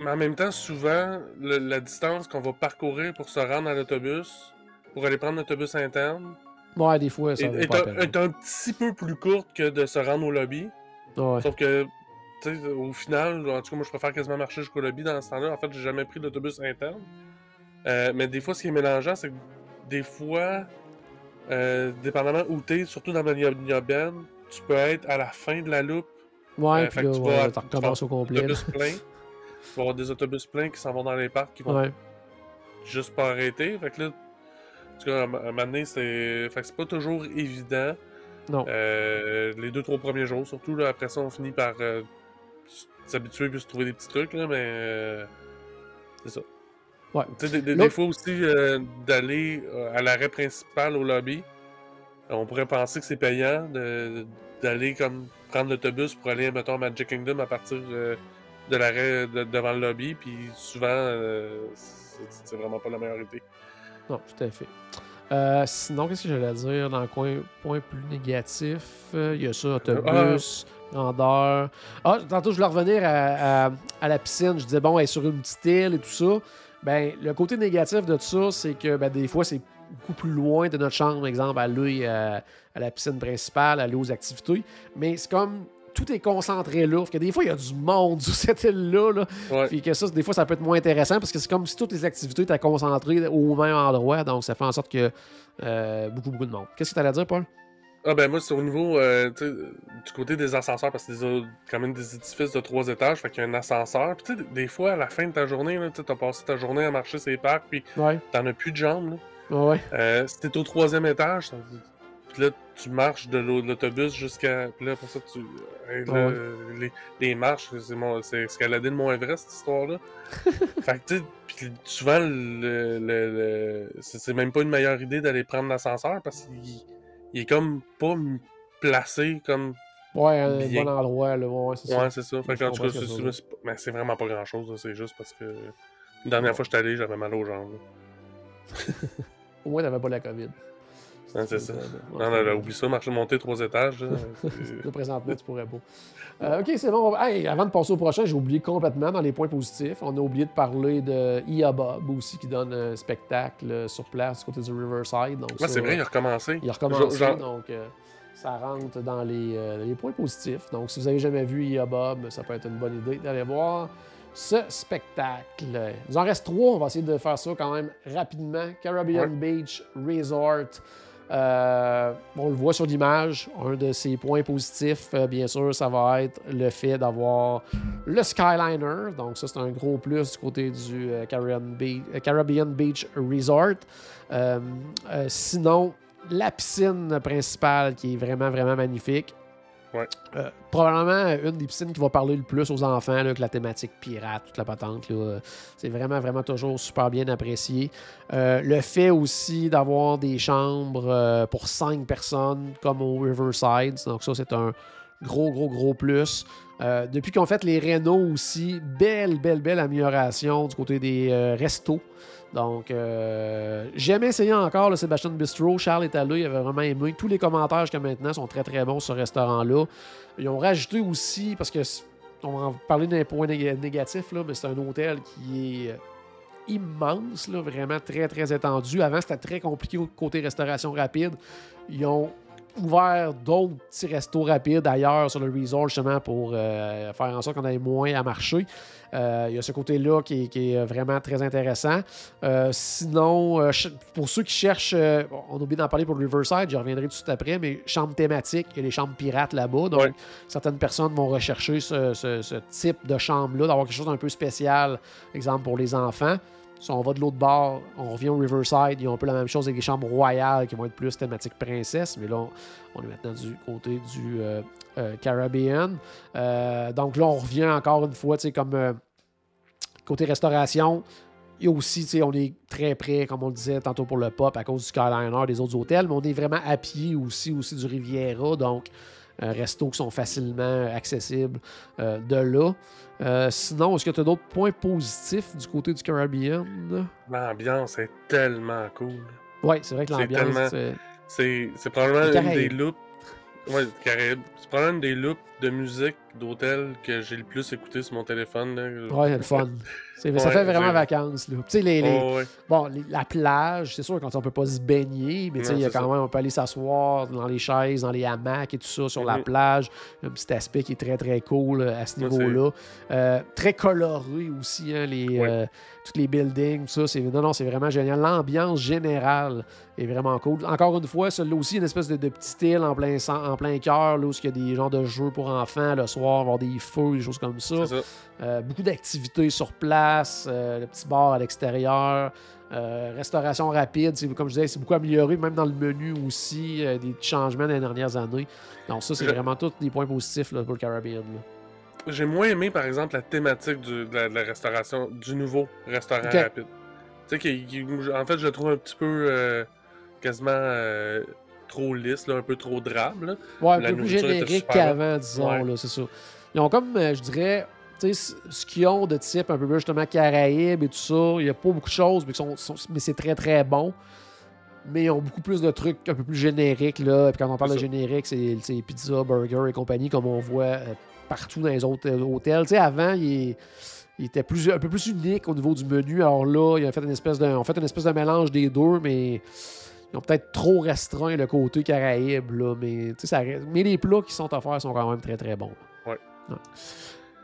Mais en même temps, souvent, le, la distance qu'on va parcourir pour se rendre à l'autobus, pour aller prendre l'autobus interne, Ouais, des fois, ça est, est, un, est, un, petit peu plus courte que de se rendre au lobby. Ouais. Sauf que, tu au final, en tout cas, moi, je préfère quasiment marcher jusqu'au lobby dans ce temps-là. En fait, j'ai jamais pris d'autobus interne. Euh, mais des fois, ce qui est mélangeant, c'est que des fois, euh, dépendamment où t'es, surtout dans la Ben, tu peux être à la fin de la loupe. Ouais, euh, là, tu vas, ouais, recommences au complet. Plein. tu vas avoir des autobus pleins qui s'en vont dans les parcs qui vont ouais. juste pas arrêter. Fait que là, en tout cas, à un moment donné, c'est. Fait que c'est pas toujours évident. Non. Euh, les deux, trois premiers jours, surtout, là, après ça, on finit par euh, s'habituer puis se trouver des petits trucs, là, mais. Euh, c'est ça. Ouais. Des, des, des, fois aussi, d'aller à l'arrêt principal au lobby, on pourrait penser que c'est payant d'aller comme prendre l'autobus pour aller, mettons, à Magic Kingdom à partir de l'arrêt de, devant le lobby, puis souvent, c'est vraiment pas la meilleure idée. Non, tout à fait. Euh, sinon, qu'est-ce que j'allais dire dans le coin point plus négatif? Euh, il y a ça, autobus, ah. grandeur. Ah, tantôt, je voulais revenir à, à, à, la piscine. Je disais, bon, elle est sur une petite île et tout ça. Ben, le côté négatif de tout ça, c'est que ben, des fois, c'est beaucoup plus loin de notre chambre, exemple, aller à, à la piscine principale, aller aux activités. Mais c'est comme tout est concentré là. Que des fois, il y a du monde sur cette île-là. Là. Ouais. Puis que ça, des fois, ça peut être moins intéressant parce que c'est comme si toutes les activités étaient concentrées au même endroit. Donc, ça fait en sorte que euh, beaucoup, beaucoup de monde. Qu'est-ce que tu allais dire, Paul? Ah ben moi, c'est au niveau euh, du côté des ascenseurs, parce que c'est quand même des édifices de trois étages, fait qu'il y a un ascenseur. Puis tu sais, des fois, à la fin de ta journée, tu as passé ta journée à marcher ces parcs, puis ouais. t'en as plus de jambes. Là. Ouais. Euh, si t'es au troisième étage, puis là, tu marches de l'autobus jusqu'à. Puis là, pour ça, tu. Là, ouais. les, les, marches, c'est escalader le Mont Everest, cette histoire-là. fait que, tu sais, souvent, le, le, le c'est même pas une meilleure idée d'aller prendre l'ascenseur parce qu'il il est comme pas placé comme. Ouais, un bien. bon endroit, là. Ouais, c'est ça. Ouais, c'est ça. Fait que, en tout cas, c'est vraiment pas grand-chose, c'est juste parce que. La dernière fois que j'étais allé, j'avais mal aux jambes. Au moins, t'avais pas la COVID. Ah, c'est ça. Non, non, non, oublie ça, marcher, monter trois étages. Là, présentement, tu pourrais pas. Euh, ok, c'est bon. Hey, avant de passer au prochain, j'ai oublié complètement dans les points positifs. On a oublié de parler de Ia Bob aussi, qui donne un spectacle sur place du côté du Riverside. Donc, ouais, c'est vrai, il a recommencé. Il a recommencé, genre... donc euh, ça rentre dans les, euh, les, points positifs. Donc, si vous avez jamais vu Ia Bob, ça peut être une bonne idée d'aller voir ce spectacle. Il nous en reste trois. On va essayer de faire ça quand même rapidement. Caribbean ouais. Beach Resort. Euh, on le voit sur l'image, un de ses points positifs, euh, bien sûr, ça va être le fait d'avoir le Skyliner. Donc ça, c'est un gros plus du côté du euh, Caribbean, Beach, Resort. Sinon, la piscine principale qui est vraiment, vraiment magnifique. Euh, probablement une des piscines qui va parler le plus aux enfants, là, que la thématique pirate, toute la patente. C'est vraiment, vraiment toujours super bien apprécié. Euh, le fait aussi d'avoir des chambres euh, pour cinq personnes, comme au Riverside. Donc, ça, c'est un gros, gros, gros plus. Euh, depuis qu'on fait les rénaux aussi, belle, belle, belle amélioration du côté des restos. Donc, euh, j'ai jamais essayé encore le Sébastien Bistro. Charles est allé, il avait vraiment aimé. Tous les commentaires jusqu'à maintenant sont très très bons sur ce restaurant-là. Ils ont rajouté aussi, parce que on va parler d'un point négatif, là, mais c'est un hôtel qui est euh, immense, là, vraiment très très étendu. Avant, c'était très compliqué côté restauration rapide. Ils ont ouvert d'autres petits restos rapides ailleurs sur le resort, justement, pour euh, faire en sorte qu'on ait moins à marcher. Euh, il y a ce côté-là qui, qui est vraiment très intéressant. Euh, sinon, euh, pour ceux qui cherchent, euh, on oublie d'en parler pour le Riverside, je reviendrai tout de suite après, mais chambre thématique, il y a les chambres pirates là-bas. Donc, Ouais. certaines personnes vont rechercher ce, ce- ce type de chambre-là, d'avoir quelque chose d'un peu spécial, exemple pour les enfants. Si on va de l'autre bord, on revient au Riverside, ils ont un peu la même chose avec les chambres royales qui vont être plus thématique princesse, mais là, on, est maintenant du côté du euh, euh, Caribbean. Euh, donc là, on revient encore une fois, tu sais, comme côté restauration. A aussi, tu sais, on est très près, comme on le disait tantôt pour le pop, à cause du Skyliner, des autres hôtels, mais on est vraiment à pied aussi, aussi du Riviera, donc restos qui sont facilement accessibles euh, de là. Euh, sinon, est-ce que tu as d'autres points positifs du côté du Caribbean? L'ambiance est tellement cool. Oui, c'est vrai que l'ambiance. c'est- C'est probablement une des loops. Ouais, les Caraïbes. C'est probablement une des loops de musique d'hôtel que j'ai le plus écouté sur mon téléphone. Là. Ouais, le fun. C'est- ça fait vraiment vacances. Là. Les, les- Oh, ouais. bon, les- la plage, c'est sûr, quand on peut pas se baigner, mais il y a c'est quand ça. même, on peut aller s'asseoir dans les chaises, dans les hamacs et tout ça, sur la Mhm. plage. Un petit aspect qui est très, très cool euh, à ce niveau-là. Euh, très coloré aussi, hein, les, Ouais. euh, tous les buildings, tout ça. C'est, non, non, c'est vraiment génial. L'ambiance générale est vraiment cool. Encore une fois, celui-là aussi, une espèce de, de petite île en plein, en plein cœur, là, où il y a des genres de jeux pour enfants le soir, avoir des feux, des choses comme ça. Euh, beaucoup d'activités sur place, euh, le petit bar à l'extérieur, euh, restauration rapide, comme je disais, c'est beaucoup amélioré, même dans le menu aussi, des petits changements les dernières années. Donc ça, c'est Je- vraiment tous des points positifs là, pour le Caribbean. J'ai moins aimé, par exemple, la thématique du- de, la, de la restauration, du nouveau restaurant rapide. Tu sais, en fait, je le trouve un petit peu quasiment trop lisse, là, un peu trop drabe. là. Ouais, un La peu plus générique qu'avant, disons, Ouais. là, c'est ça. Ils ont comme, euh, je dirais, tu sais, c- ce qu'ils ont de type un peu plus justement Caraïbes et tout ça, il n'y a pas beaucoup de choses, mais, qui sont, sont- mais c'est très très bon. Mais ils ont beaucoup plus de trucs un peu plus génériques. Là. Puis quand on parle de générique, c'est pizza, burger et compagnie, comme on voit euh, partout dans les autres euh, hôtels. Tu sais, avant, il, il était plus, un peu plus unique au niveau du menu. Alors là, ils ont fait une espèce de, fait une espèce de mélange des deux, mais ils ont peut-être trop restreint le côté Caraïbe. Là, mais, ça mais les plats qui sont offerts sont quand même très très bons. Ouais.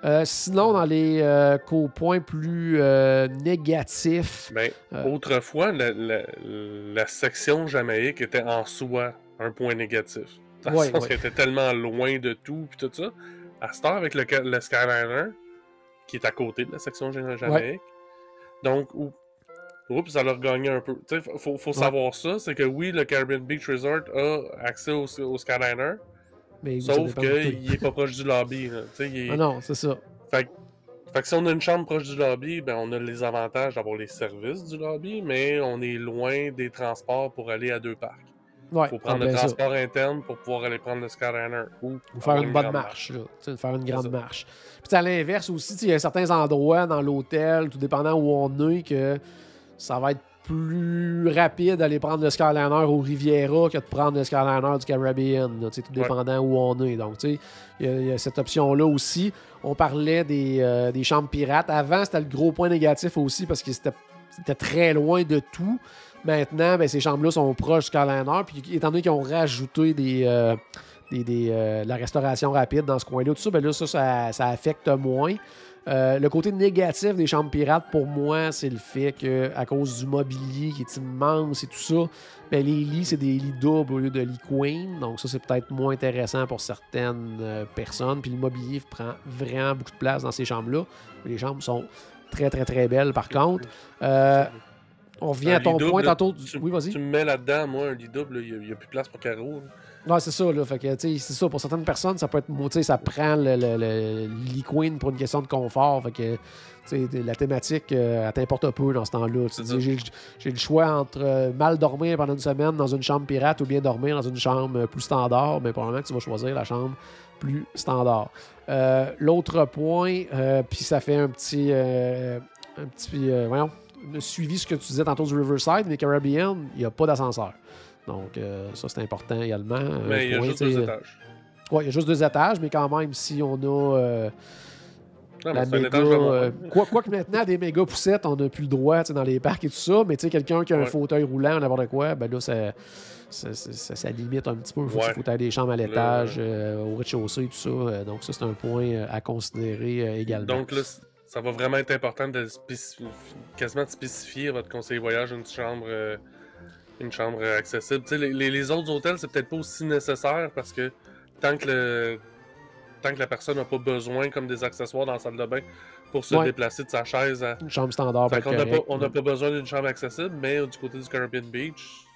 Euh, sinon, dans les euh, points plus euh, négatifs, Ben, Euh. autrefois, la, la- la section Jamaïque était en soi un point négatif. Dans Ouais, le sens ouais. qu'elle était tellement loin de tout, puis tout ça. À cette heure, avec le, le Skyliner, qui est à côté de la section Ja- Jamaïque, donc, où, oups, ça leur gagné un peu. Tu sais, faut, savoir ça, c'est que oui, le Caribbean Beach Resort a accès au, au Skyliner, mais sauf qu'il est pas proche du lobby. là. Est- Ah non, c'est ça. fait, que- fait que si on a une chambre proche du lobby, ben on a les avantages d'avoir les services du lobby, mais on est loin des transports pour aller à deux parcs. Ouais, faut prendre ah, le ben ça. transport interne pour pouvoir aller prendre le Skyliner. Ou Ou faire une bonne marche, là. Faire une grande ça. marche. Puis à l'inverse aussi, il y a certains endroits dans l'hôtel, tout dépendant où on est, que ça va être plus rapide d'aller prendre le Skyliner au Riviera que de prendre le Skyliner du Caribbean. là, tout Ouais. dépendant où on est. Donc, tu sais, il y a- il y, a cette option-là aussi. On parlait des, euh, des chambres pirates. Avant, c'était le gros point négatif aussi parce que c'était très loin de tout. Maintenant, ben, ces chambres-là sont proches du Skyliner. Puis, étant donné qu'ils ont rajouté des, euh, des, des, euh, de la restauration rapide dans ce coin-là, tout ça, ben là, ça, ça, ça affecte moins. Euh, le côté négatif des chambres pirates, pour moi, c'est le fait que à cause du mobilier qui est immense et tout ça, ben, les lits, c'est des lits doubles au lieu de lits queen. Donc ça, c'est peut-être moins intéressant pour certaines euh, personnes. Puis le mobilier prend vraiment beaucoup de place dans ces chambres-là. Les chambres sont très, très, très belles, par contre. Euh, on revient à ton point tantôt. Tu, Oui, vas-y. tu me mets là-dedans, moi, un lit double, il n'y a, plus de place pour Caro. là. Ouais, c'est ça, là. Fait que, c'est ça. Pour certaines personnes, ça peut être. Tu sais, ça prend le, le, le lit queen pour une question de confort. Fait que, tu sais, la thématique, euh, elle t'importe un peu dans ce temps-là. J'ai, j'ai le choix entre euh, mal dormir pendant une semaine dans une chambre pirate ou bien dormir dans une chambre euh, plus standard. Mais probablement que tu vas choisir la chambre plus standard. Euh, l'autre point, euh, puis ça fait un petit. un petit. voyons, suivi ce que tu disais tantôt du Riverside, mais Caribbean, il n'y a pas d'ascenseur. Donc, euh, ça, c'est important également. Un Mais il y a juste deux euh, étages. Ouais, il y a juste deux étages, mais quand même, si on a. euh, Non, la méga, euh, quoi, quoi que maintenant, des méga poussettes, on n'a plus le droit dans les parcs et tout ça, mais tu sais, quelqu'un qui a un fauteuil roulant, n'importe quoi, ben là, ça, ça, ça- ça- ça limite un petit peu. Il faut, Ouais. faut aller des chambres à l'étage, euh, au rez-de-chaussée, tout ça. Euh, donc, ça, c'est un point euh, à considérer euh, également. Donc là, ça va vraiment être important de quasiment de spécifier à votre conseiller voyage une chambre, euh, une chambre euh, accessible. Les, les- les autres hôtels, c'est peut-être pas aussi nécessaire parce que tant que le tant que la personne n'a pas besoin comme des accessoires dans la salle de bain pour se Ouais. déplacer de sa chaise à, Une chambre standard, Fait peut qu'on n'a pas, on pas besoin d'une chambre accessible, mais du côté du Caribbean Beach,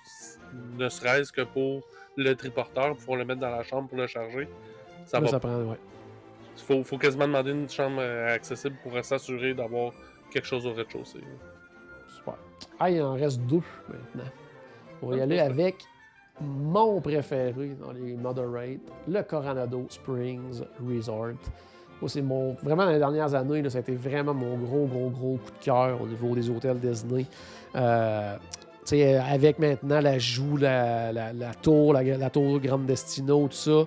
ne serait-ce que pour le triporteur, pour le mettre dans la chambre pour le charger, ça Là, va. ça prend, ouais. Faut, faut quasiment demander une chambre euh, accessible pour s'assurer d'avoir quelque chose au rez-de-chaussée. Super. Ah, il en reste deux maintenant. On va y aller avec mon préféré dans les Moderate, le Coronado Springs Resort. C'est mon. Vraiment, dans les dernières années, là, ça a été vraiment mon gros, gros, gros coup de cœur au niveau des hôtels Disney. Euh, tu sais, avec maintenant la, la, la tour, la, la tour Grande Destino, tout ça.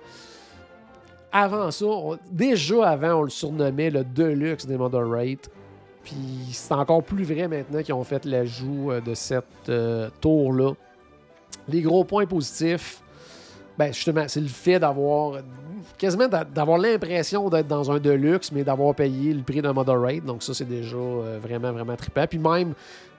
Avant ça, on- déjà avant, on le surnommait le Deluxe des Moderate. Puis c'est encore plus vrai maintenant qu'ils ont fait l'ajout euh, de cette euh, tour-là. Les gros points positifs, ben justement, c'est le fait d'avoir quasiment d'a- d'avoir l'impression d'être dans un deluxe, mais d'avoir payé le prix d'un moderate. Donc ça, c'est déjà euh, vraiment, vraiment trippant. Puis même,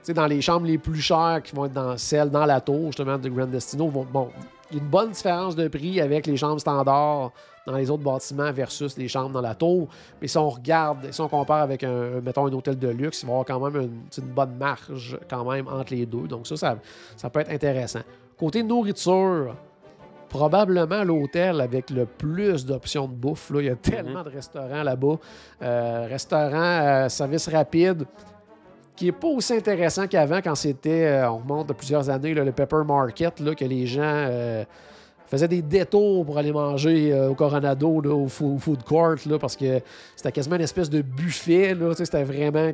dans les chambres les plus chères qui vont être dans celles dans la tour, justement, de Grand Destino, vont- bon, une bonne différence de prix avec les chambres standards dans les autres bâtiments versus les chambres dans la tour. Mais si on regarde, si on compare avec un, mettons, un hôtel de luxe, il va y avoir quand même une, bonne marge quand même entre les deux. Donc ça, ça peut être intéressant. Côté nourriture, probablement l'hôtel avec le plus d'options de bouffe. Là. Il y a tellement de restaurants là-bas. Euh, restaurant, euh, service rapide, qui n'est pas aussi intéressant qu'avant quand c'était, euh, on remonte de plusieurs années, là, le Pepper Market, là, que les gens euh, faisaient des détours pour aller manger euh, au Coronado, là, au, fo- au food court, là, parce que c'était quasiment une espèce de buffet. C'était vraiment...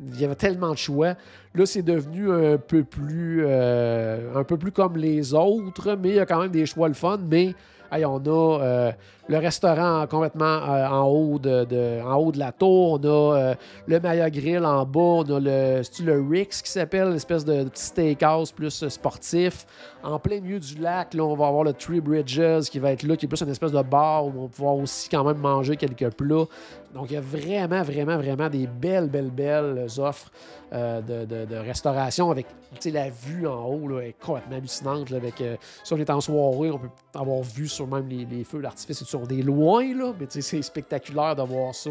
Il y avait tellement de choix. Là, c'est devenu un peu plus euh, un peu plus comme les autres, mais il y a quand même des choix le fun. Mais on a euh, le restaurant complètement euh, en, haut de, en haut de la tour. On a le Maya Grill en bas. On a le, le Rix qui s'appelle, l'espèce de, petit steakhouse plus sportif. En plein milieu du lac, là, on va avoir le Three Bridges qui va être là, qui est plus une espèce de bar où on va pouvoir aussi quand même manger quelques plats. Donc, il y a vraiment, vraiment, vraiment des belles, belles, belles offres euh, de, de- de restauration avec la vue en haut là, est complètement hallucinante. là, avec, euh, si on est en soirée, on peut avoir vu sur même les, feux d'artifice. On est loin, là, mais c'est spectaculaire de voir ça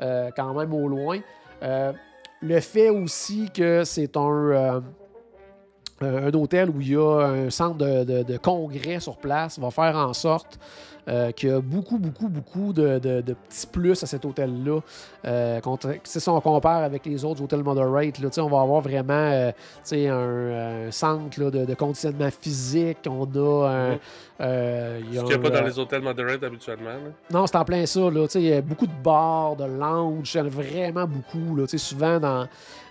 euh, quand même au loin. Euh, le fait aussi que c'est un, un un hôtel où il y a un centre de, de- de congrès sur place va faire en sorte euh, qu'il y a beaucoup, beaucoup, beaucoup de, petits plus à cet hôtel-là. Euh, si on compare avec les autres hôtels Moderate, là, on va avoir vraiment euh, un, un centre là, de, conditionnement physique. On a un. Euh, Ce qu'il n'y a pas dans euh, les hôtels moderate habituellement. là. non, c'est en plein ça. Il y a beaucoup de bars, de lounge, il y en a vraiment beaucoup. Là. Souvent, dans euh,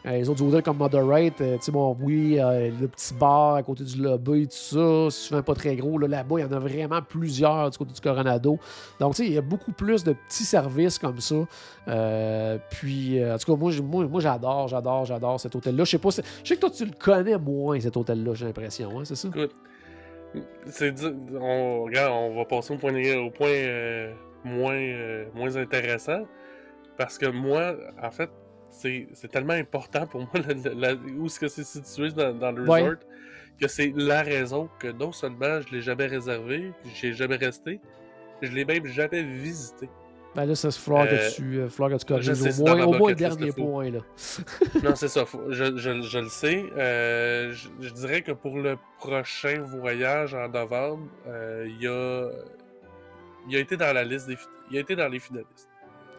les autres hôtels comme Moderate, euh, tu sais, bon, oui, euh, le petit bar à côté du lobby, tout ça, souvent pas très gros. Là. Là-bas, il y en a vraiment plusieurs du côté du Coronado. Donc, tu sais, il y a beaucoup plus de petits services comme ça. Euh, puis, euh, en tout cas, moi, moi, moi, j'adore, j'adore, j'adore cet hôtel-là. Je sais pas, je sais que toi, tu le connais moins, cet hôtel-là, j'ai l'impression, hein, c'est ça? Écoute, c'est on, regarde, on va passer au point, au point euh, moins, euh, moins intéressant. Parce que moi, en fait, c'est tellement important pour moi la- la- la- où est-ce que c'est situé dans, dans le Ouais. resort que c'est la raison que non seulement je l'ai jamais réservé, j'y ai jamais resté, je l'ai même jamais visité. Ben là, ça se falloir Euh, que tu, euh, que tu corriges au moins, au moins le dernier point. Là. Non, c'est ça. faut- je, je- je le sais. Euh, je, je dirais que pour le prochain voyage en novembre, euh, il a, il a été dans la liste des, il a été dans les finalistes.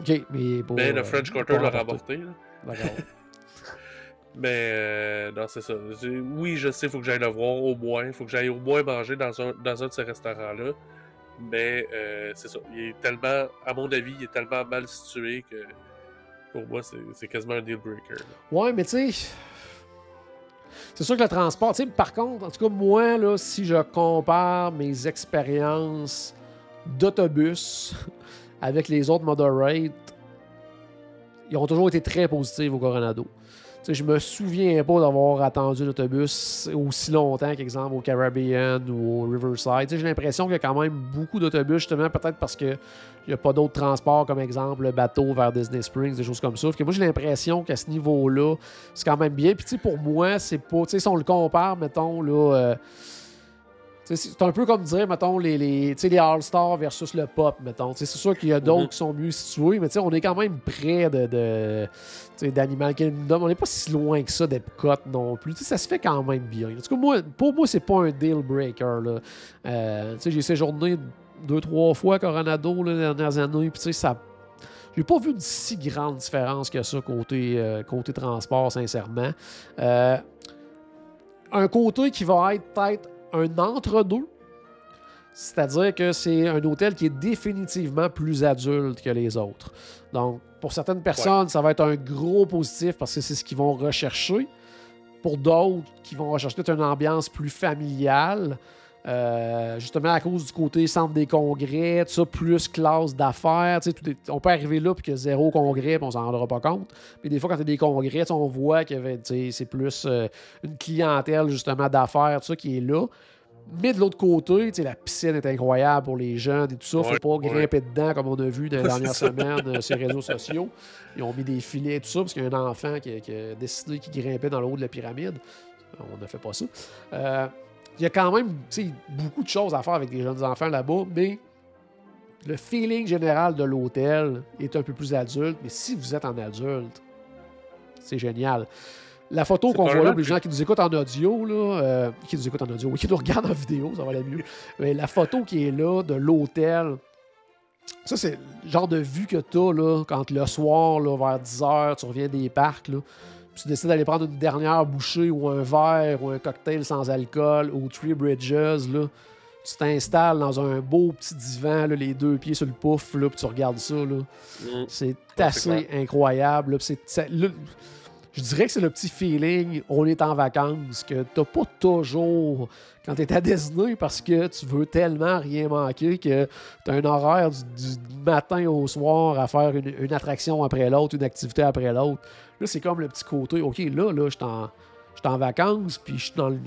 OK, mais euh, le French Quarter l'a remporté. là. D'accord. Mais euh, non, c'est ça. Oui, je sais, il faut que j'aille le voir au moins. Il faut que j'aille au moins manger dans un, dans un de ces restaurants-là. Mais euh, c'est ça. Il est tellement, à mon avis, il est tellement mal situé que pour moi, c'est quasiment un deal breaker. là. Ouais, mais tu sais, c'est sûr que le transport, tu sais, par contre, en tout cas, moi, là, si je compare mes expériences d'autobus avec les autres moderate, ils ont toujours été très positifs au Coronado. Je je me souviens pas d'avoir attendu l'autobus aussi longtemps qu'exemple au Caribbean ou au Riverside. J'ai l'impression qu'il y a quand même beaucoup d'autobus, justement, peut-être parce qu'il n'y a pas d'autres transports, comme exemple le bateau vers Disney Springs, des choses comme ça. que moi, j'ai l'impression qu'à ce niveau-là, c'est quand même bien. Puis, pour moi, c'est pas. Si on le compare, mettons, là. Euh, c'est un peu comme dire, mettons, les, les, les All-Stars versus le pop, mettons. C'est sûr qu'il y a d'autres mhm. qui sont mieux situés, mais on est quand même près de, de d'Animal Kingdom. On n'est pas si loin que ça d'Epcot non plus. ça se fait quand même bien. En tout cas, moi, pour moi, c'est pas un deal breaker. Euh, j'ai séjourné deux, trois fois à Coronado les dernières années, puis ça j'ai pas vu une si grande différence que ça côté, euh, côté transport, sincèrement. Euh, un côté qui va être peut-être un entre-deux. C'est-à-dire que c'est un hôtel qui est définitivement plus adulte que les autres. Donc, pour certaines personnes, ça va être un gros positif parce que c'est ce qu'ils vont rechercher. Pour d'autres, qui vont rechercher une ambiance plus familiale, euh, justement à cause du côté centre des congrès, tout ça, plus classe d'affaires. On peut arriver là puis que zéro congrès, puis on s'en rendra pas compte. Mais des fois, quand il y a des congrès, on voit que c'est plus euh, une clientèle justement d'affaires, tout ça qui est là. Mais de l'autre côté, la piscine est incroyable pour les jeunes et tout ça. ne Faut pas grimper dedans comme on a vu dans les dernières semaines euh, sur les réseaux sociaux. Ils ont mis des filets et tout ça parce qu'il y a un enfant qui, a décidé qu'il grimpait dans le haut de la pyramide. On ne fait pas ça. Euh, il y a quand même beaucoup de choses à faire avec les jeunes enfants là-bas, mais le feeling général de l'hôtel est un peu plus adulte. Mais si vous êtes en adulte, c'est génial. La photo qu'on voit là, les gens qui nous écoutent en audio, là, euh, qui nous écoutent en audio, oui, qui nous regardent en vidéo, ça va aller mieux. Mais la photo qui est là de l'hôtel, ça, c'est le genre de vue que tu as là, quand le soir, là, vers 10h, tu reviens des parcs. Là, tu décides d'aller prendre une dernière bouchée ou un verre ou un cocktail sans alcool ou Three Bridges. Là, tu t'installes dans un beau petit divan, là, les deux pieds sur le pouf, là, puis tu regardes ça. Là. Mm. C'est assez incroyable. Là, c'est, je dirais que c'est le petit feeling, on est en vacances, que t'as pas toujours quand tu es à Disney parce que tu veux tellement rien manquer que tu as un horaire du, matin au soir à faire une, attraction après l'autre, une activité après l'autre. Là, c'est comme le petit côté, OK, là, là, je suis en, en, vacances, puis je suis dans le.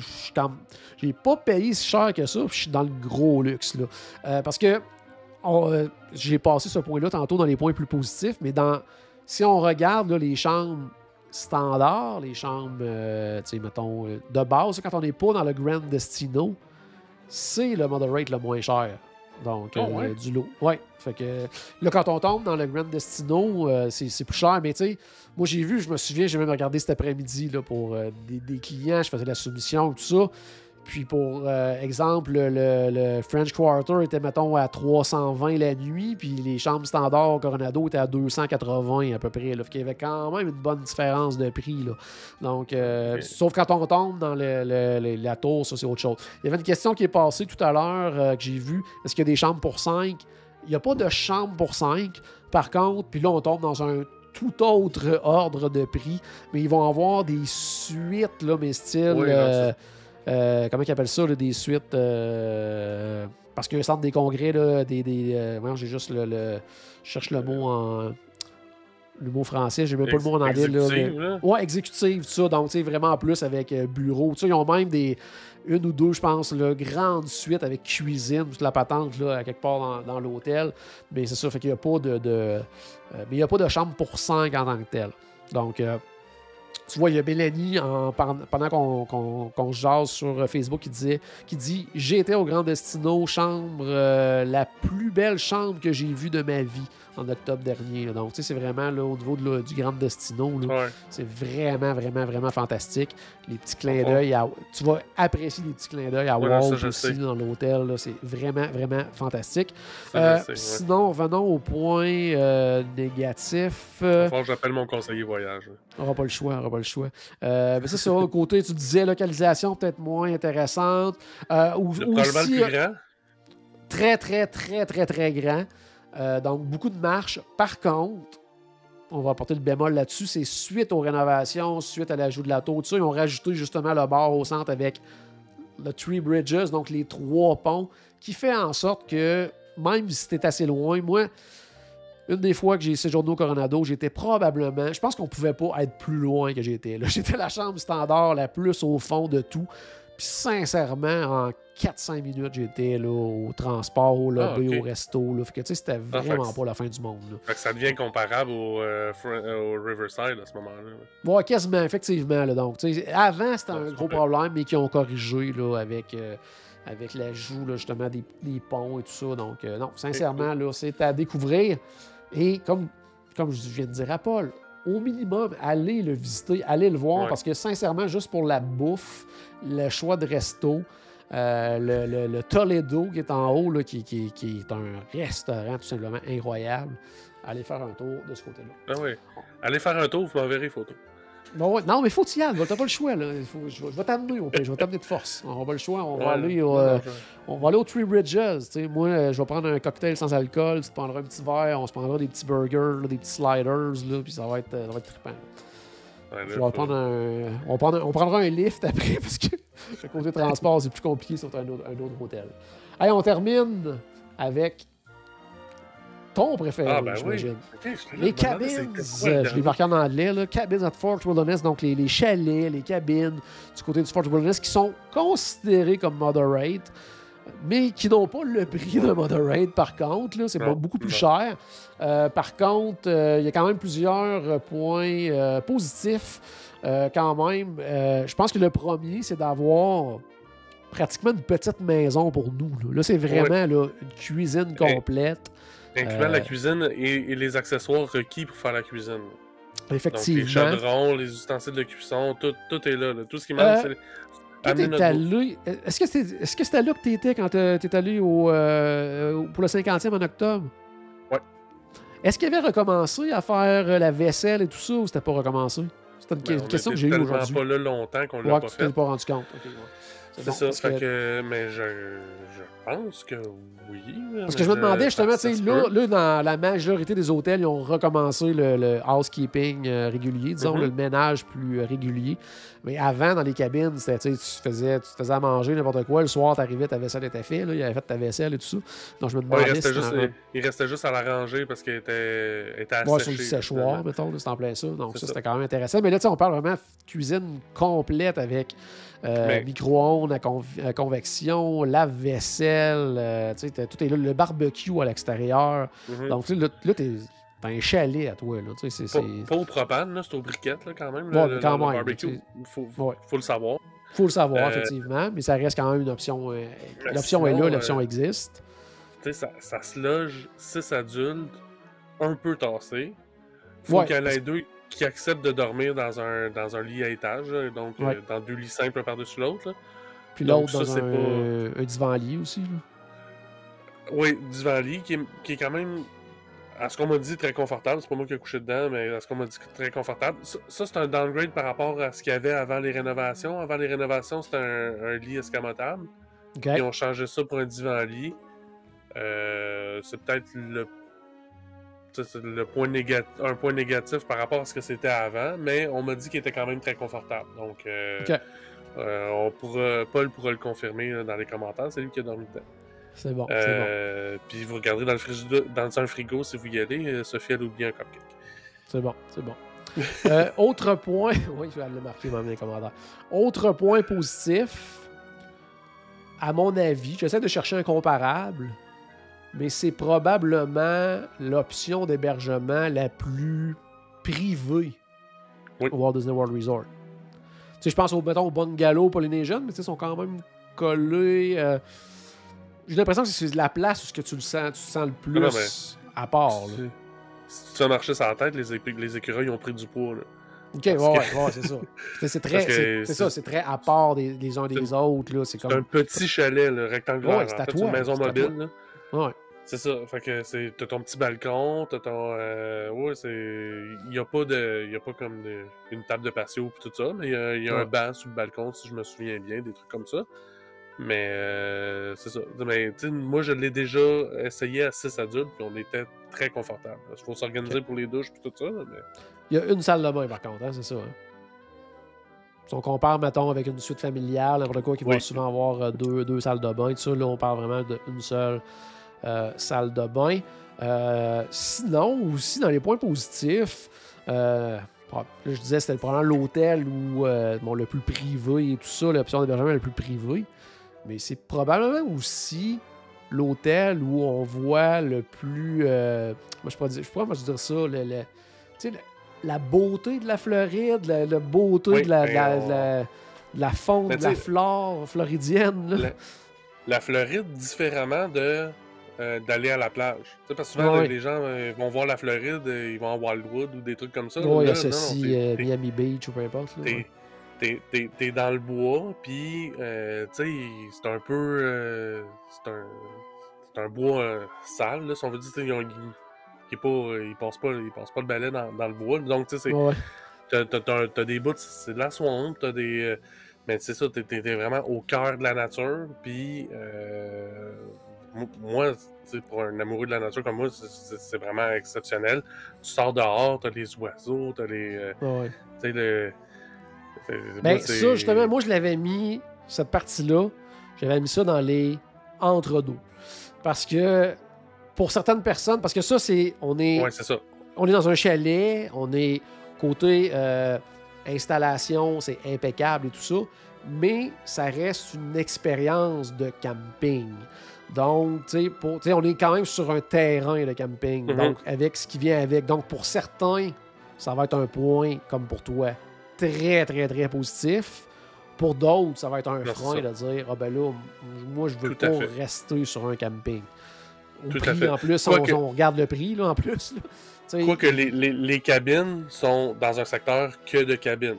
J'ai pas payé si cher que ça, puis je suis dans le gros luxe. Là. Euh, parce que euh, j'ai passé ce point-là tantôt dans les points plus positifs, mais dans si on regarde les chambres standard, les chambres, euh, tu sais, mettons, euh, de base, quand on n'est pas dans le Grand Destino, c'est le moderate le moins cher. Donc, oh, euh, du lot. Ouais. Fait que là, quand on tombe dans le Grand Destino, c'est plus cher. Mais tu sais, moi, j'ai vu, je me souviens, j'ai même regardé cet après-midi pour des, des, clients, je faisais la soumission, tout ça. Puis pour euh, exemple, le, French Quarter était, mettons, à 320 la nuit, puis les chambres standards Coronado étaient à 280 à peu près. Là. Fait qu'il y avait quand même une bonne différence de prix. Là. Donc, euh, sauf quand on tombe dans la tour, ça c'est autre chose. Il y avait une question qui est passée tout à l'heure euh, que j'ai vue. Est-ce qu'il y a des chambres pour 5? Il n'y a pas de chambre pour 5. Par contre, puis là, on tombe dans un tout autre ordre de prix, mais ils vont avoir des suites, là, mais style... Euh, comment ils appellent ça, des suites. Euh, parce a un centre des congrès, là, des. des euh, j'ai juste le, Je cherche le mot en. Le mot français, j'ai même pas le mot en anglais. Là, Ouais, exécutive, tout ça. Donc, tu sais, vraiment plus avec bureau. Tu sais, ils ont même des. Une ou deux, je pense, là, grande suite avec cuisine, toute la patente, là, à quelque part dans, l'hôtel. Mais c'est ça, fait qu'il n'y a pas de. mais il n'y a pas de chambre pour 5 en tant que tel. Donc, tu vois, il y a Mélanie, pendant qu'on jase sur Facebook, qui, disait, qui dit J'ai été au Grand Destino, chambre, euh, la plus belle chambre que j'ai vue de ma vie en octobre dernier. Donc, tu sais, c'est vraiment là, au niveau du Grand Destino. C'est vraiment, vraiment, vraiment fantastique. Les petits clins d'œil. Tu vas apprécier les petits clins d'œil à Walt aussi dans l'hôtel. C'est vraiment, vraiment fantastique. Euh, sinon, revenons au point euh, négatif. Euh, j'appelle mon conseiller voyage. On n'aura pas le choix, on n'aura pas le choix. Euh, mais ça, c'est au côté, tu disais localisation peut-être moins intéressante. ou, aussi, grand? Très, très, très, très, très grand. Euh, donc, beaucoup de marches. Par contre, on va apporter le bémol là-dessus, c'est suite aux rénovations, suite à l'ajout de la ça, ils ont rajouté justement le bord au centre avec le Three Bridges, donc les trois ponts, qui fait en sorte que, même si c'était assez loin, moi, une des fois que j'ai séjourné au Coronado, j'étais probablement. Je pense qu'on pouvait pas être plus loin que j'étais. J'étais la chambre standard la plus au fond de tout. Puis sincèrement, en 4-5 minutes, j'étais là, au transport, au lobby, Ah, au resto. Là. Fait que tu sais, c'était Ah, vraiment pas la fin du monde. Là. Fait que ça devient comparable au, euh, euh, au Riverside à ce moment-là. Ouais, quasiment, effectivement. Là, donc, tu sais, avant, c'était un gros problème, mais qui ont corrigé là, avec, euh, avec l'ajout justement des, des ponts et tout ça. Donc, euh, non, sincèrement, là, c'est à découvrir. Et comme, comme je viens de dire à Paul, au minimum, allez le visiter, allez le voir, Ouais. parce que sincèrement, juste pour la bouffe, le choix de resto, euh, le, le- le Toledo qui est en haut, là, qui, qui- qui est un restaurant tout simplement incroyable, allez faire un tour de ce côté-là. Ah oui. Allez faire un tour, vous m'enverrez les photos. Bon, non, mais faut y aller. T'as pas le choix. Là. Faut- je, vais- je vais t'amener au. Je vais t'amener de force. On pas le choix. On va, aller au, euh, on va aller au Three Bridges. tu. Moi, je vais prendre un cocktail sans alcool. Tu prendras un petit verre. On se prendra des petits burgers, là, des petits sliders. Là, puis ça va être, ça va être trippant. Ouais, là, Je vais faut- prendre un, on, va prendre un- on prendra un lift après parce que le côté transport, c'est plus compliqué sur un autre, un autre hôtel. Allez, on termine avec ton préféré, Ah, ben oui. j'imagine. Les cabines, euh, je l'ai marqué en anglais, là, cabins at Fort Wilderness, donc les, les chalets, les cabines du côté du Fort Wilderness qui sont considérés comme moderate, mais qui n'ont pas le prix d'un moderate par contre. C'est beaucoup plus cher. Euh, par contre, euh, il y a quand même plusieurs points positifs quand même. Je pense que le premier, c'est d'avoir pratiquement une petite maison pour nous. Là, Là, c'est vraiment là, une cuisine complète. Incluant Euh, la cuisine et, et les accessoires requis pour faire la cuisine. Donc, les Effectivement. chaudrons, les ustensiles de cuisson, tout, tout est là, là. Tout ce qui manque, Euh, c'est allé. Est-ce que c'était c'était là que tu étais quand tu es allé au, euh, pour le 50e en octobre? Ouais. Est-ce qu'il avait recommencé à faire euh, la vaisselle et tout ça ou c'était pas recommencé? C'était une, Ben, on question que j'ai eue aujourd'hui. pas là longtemps qu'on l'a pas fait. rendu compte. Ouais. C'est bon, ça, parce fait que- que... Mais je, je pense que oui. Parce que je me demandais justement, tu sais, là, là, dans la majorité des hôtels, ils ont recommencé le, le housekeeping euh, régulier, disons, Mhm. le ménage plus euh, régulier. Mais avant, dans les cabines, c'était, tu sais, tu faisais, tu te faisais à manger n'importe quoi. Le soir, t'arrivais, ta vaisselle était faite, là, il avait fait ta vaisselle et tout ça. Donc, je me Ouais, demandais il, restait si juste, c'était il restait juste à la ranger parce qu'elle était, était Ouais, sur le séchoir, mettons, c'est en plein ça. Donc, ça, ça. c'était quand même intéressant. Mais là, tu sais, on parle vraiment de cuisine complète avec euh, micro-ondes à, à convection, lave-vaisselle, euh, tu sais, tout est là, le barbecue à l'extérieur. Mhm. Donc, tu sais, là, là t'es un chalet à toi, là. Tu sais, c'est. Pas, pas au propane, c'est aux briquettes là, quand même. Ouais, le, quand le- le même, barbecue, tu sais. il faut, Ouais. faut le savoir. Faut le savoir, Euh, effectivement, mais ça reste quand même une option. euh, l'option est là, l'option euh, existe. Tu sais, ça, ça se loge 6 adultes, un peu tassés. Faut Ouais, qu'il y en ait deux qui acceptent de dormir dans un, dans un lit à étage, donc euh, dans deux lits simples par-dessus l'autre. Puis l'autre dans un, un divan-lit aussi. là. Oui, divan lit qui est, qui est quand même, à ce qu'on m'a dit, très confortable. C'est pas moi qui ai couché dedans, mais à ce qu'on m'a dit, très confortable. Ça, ça, c'est un downgrade par rapport à ce qu'il y avait avant les rénovations. Avant les rénovations, c'était un, un lit escamotable. OK? Ils ont changé ça pour un divan-lit. Euh, c'est peut-être le, le point négatif, un point négatif par rapport à ce que c'était avant, mais on m'a dit qu'il était quand même très confortable. Donc, euh, euh, on pourra, Paul pourra le confirmer là, dans les commentaires. C'est lui qui a dormi dedans. C'est bon. Euh, Puis vous regardez dans le frigo, dans un frigo si vous y allez. euh, Sophie elle oublie un cupcake. C'est bon, c'est bon. Euh, autre point, oui, je vais le marquer dans les commentaires. Autre point positif, à mon avis, j'essaie de chercher un comparable, mais c'est probablement l'option d'hébergement la plus privée Oui. au Walt Disney World Resort. Tu sais, je pense au, mettons, au bungalow Polynesian, mais tu sais, ils sont quand même collés. euh, J'ai l'impression que c'est la place où ce que tu le sens, tu sens le plus non, mais- à part. là. Si tu as marché sur la tête, les, écureuils ont pris du poids. Là. Ok, ouais, ouais, c'est ça. C'est- très, c'est ça, c'est très à part des, les uns des autres là. C'est comme, un petit chalet là, rectangulaire. Ouais, c'est en à fait, toi, c'est une maison mobile. là. ouais, C'est ça. Fait que c'est t'as ton petit balcon, t'as ton euh, ouais, c'est il y a pas de y a pas comme de- une table de patio puis tout ça, mais il y a, il y a Ouais. un banc sur le balcon si je me souviens bien, des trucs comme ça. Mais euh, c'est ça. Mais moi je l'ai déjà essayé à 6 adultes puis on était très confortable. Il faut s'organiser pour les douches puis tout ça, mais il y a une salle de bain par contre, hein, c'est ça. hein. Si on compare, mettons, avec une suite familiale, n'importe quoi, qui va souvent avoir euh, deux, deux salles de bain, tout ça, là, on parle vraiment d'une seule salle de bain. Euh, sinon, aussi, dans les points positifs, euh, je disais c'était probablement l'hôtel où euh, bon, le plus privé et tout ça, l'option d'hébergement le plus privé. Mais c'est probablement aussi l'hôtel où on voit le plus. euh, moi, je pourrais dire, je pourrais dire ça. Le, le- la beauté de la Floride, la, la beauté Oui, de, la, la- on- de la- de flore floridienne. La Floride, différemment de euh, d'aller à la plage. Parce que souvent, Ouais. les gens euh, vont voir la Floride, euh, ils vont à Wildwood ou des trucs comme ça. Non, t'es- euh, Miami Beach ou peu importe. t'es- ouais. T'es dans le bois, puis tu sais, c'est un peu. c'est un, c'est un bois sale, là, si on veut dire. Ils, ont- ils- qui est pas, euh, ils passent pas, ils passent pas le balai dans, dans le bois. Donc, tu sais, t'as, des bouts, c'est de la swamp, t'as des. mais c'est ça, t'es vraiment au cœur de la nature, puis. Mo- moi, pour un amoureux de la nature comme moi, c'est, vraiment exceptionnel. Tu sors dehors, t'as les oiseaux, t'as les. euh, Ouais. tu sais, le. Ben, moi, ça, justement, moi, je l'avais mis, cette partie-là, j'avais mis ça dans les entre-deux. Parce que, pour certaines personnes, parce que ça, c'est. On est, Ouais, c'est ça. on est dans un chalet, on est côté euh, installation, c'est impeccable et tout ça, mais ça reste une expérience de camping. Donc, tu sais, on est quand même sur un terrain de camping, Mhm. donc avec ce qui vient avec. Donc, pour certains, ça va être un point, comme pour toi, très, très, très positif. Pour d'autres, ça va être un frein ça. de dire Ah ben là, moi, je veux Tout à pas rester sur un camping. Au Tout à prix, fait. en plus, on, on regarde le prix, là, en plus. là. Quoique les, les, les cabines sont dans un secteur que de cabines.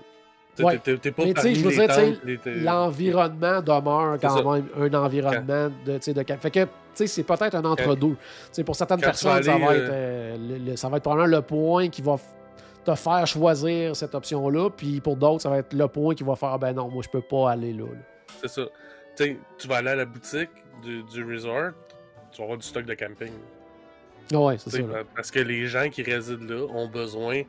Ouais. T'es t'es pas Mais tu je veux dire, L'environnement demeure quand ça. même un environnement de, de. Fait que, tu sais, c'est peut-être un entre-deux. Pour certaines quand personnes, ça, va euh, être, euh, le- le- ça va être probablement le point qui va te faire choisir cette option-là. Puis pour d'autres, ça va être le point qui va faire, Ah ben non, moi, je peux pas aller là. là. C'est ça. Tu vas aller à la boutique du, du resort, tu vas avoir du stock de camping. Ah ouais, c'est Tu ça. là. Parce que les gens qui résident là ont besoin,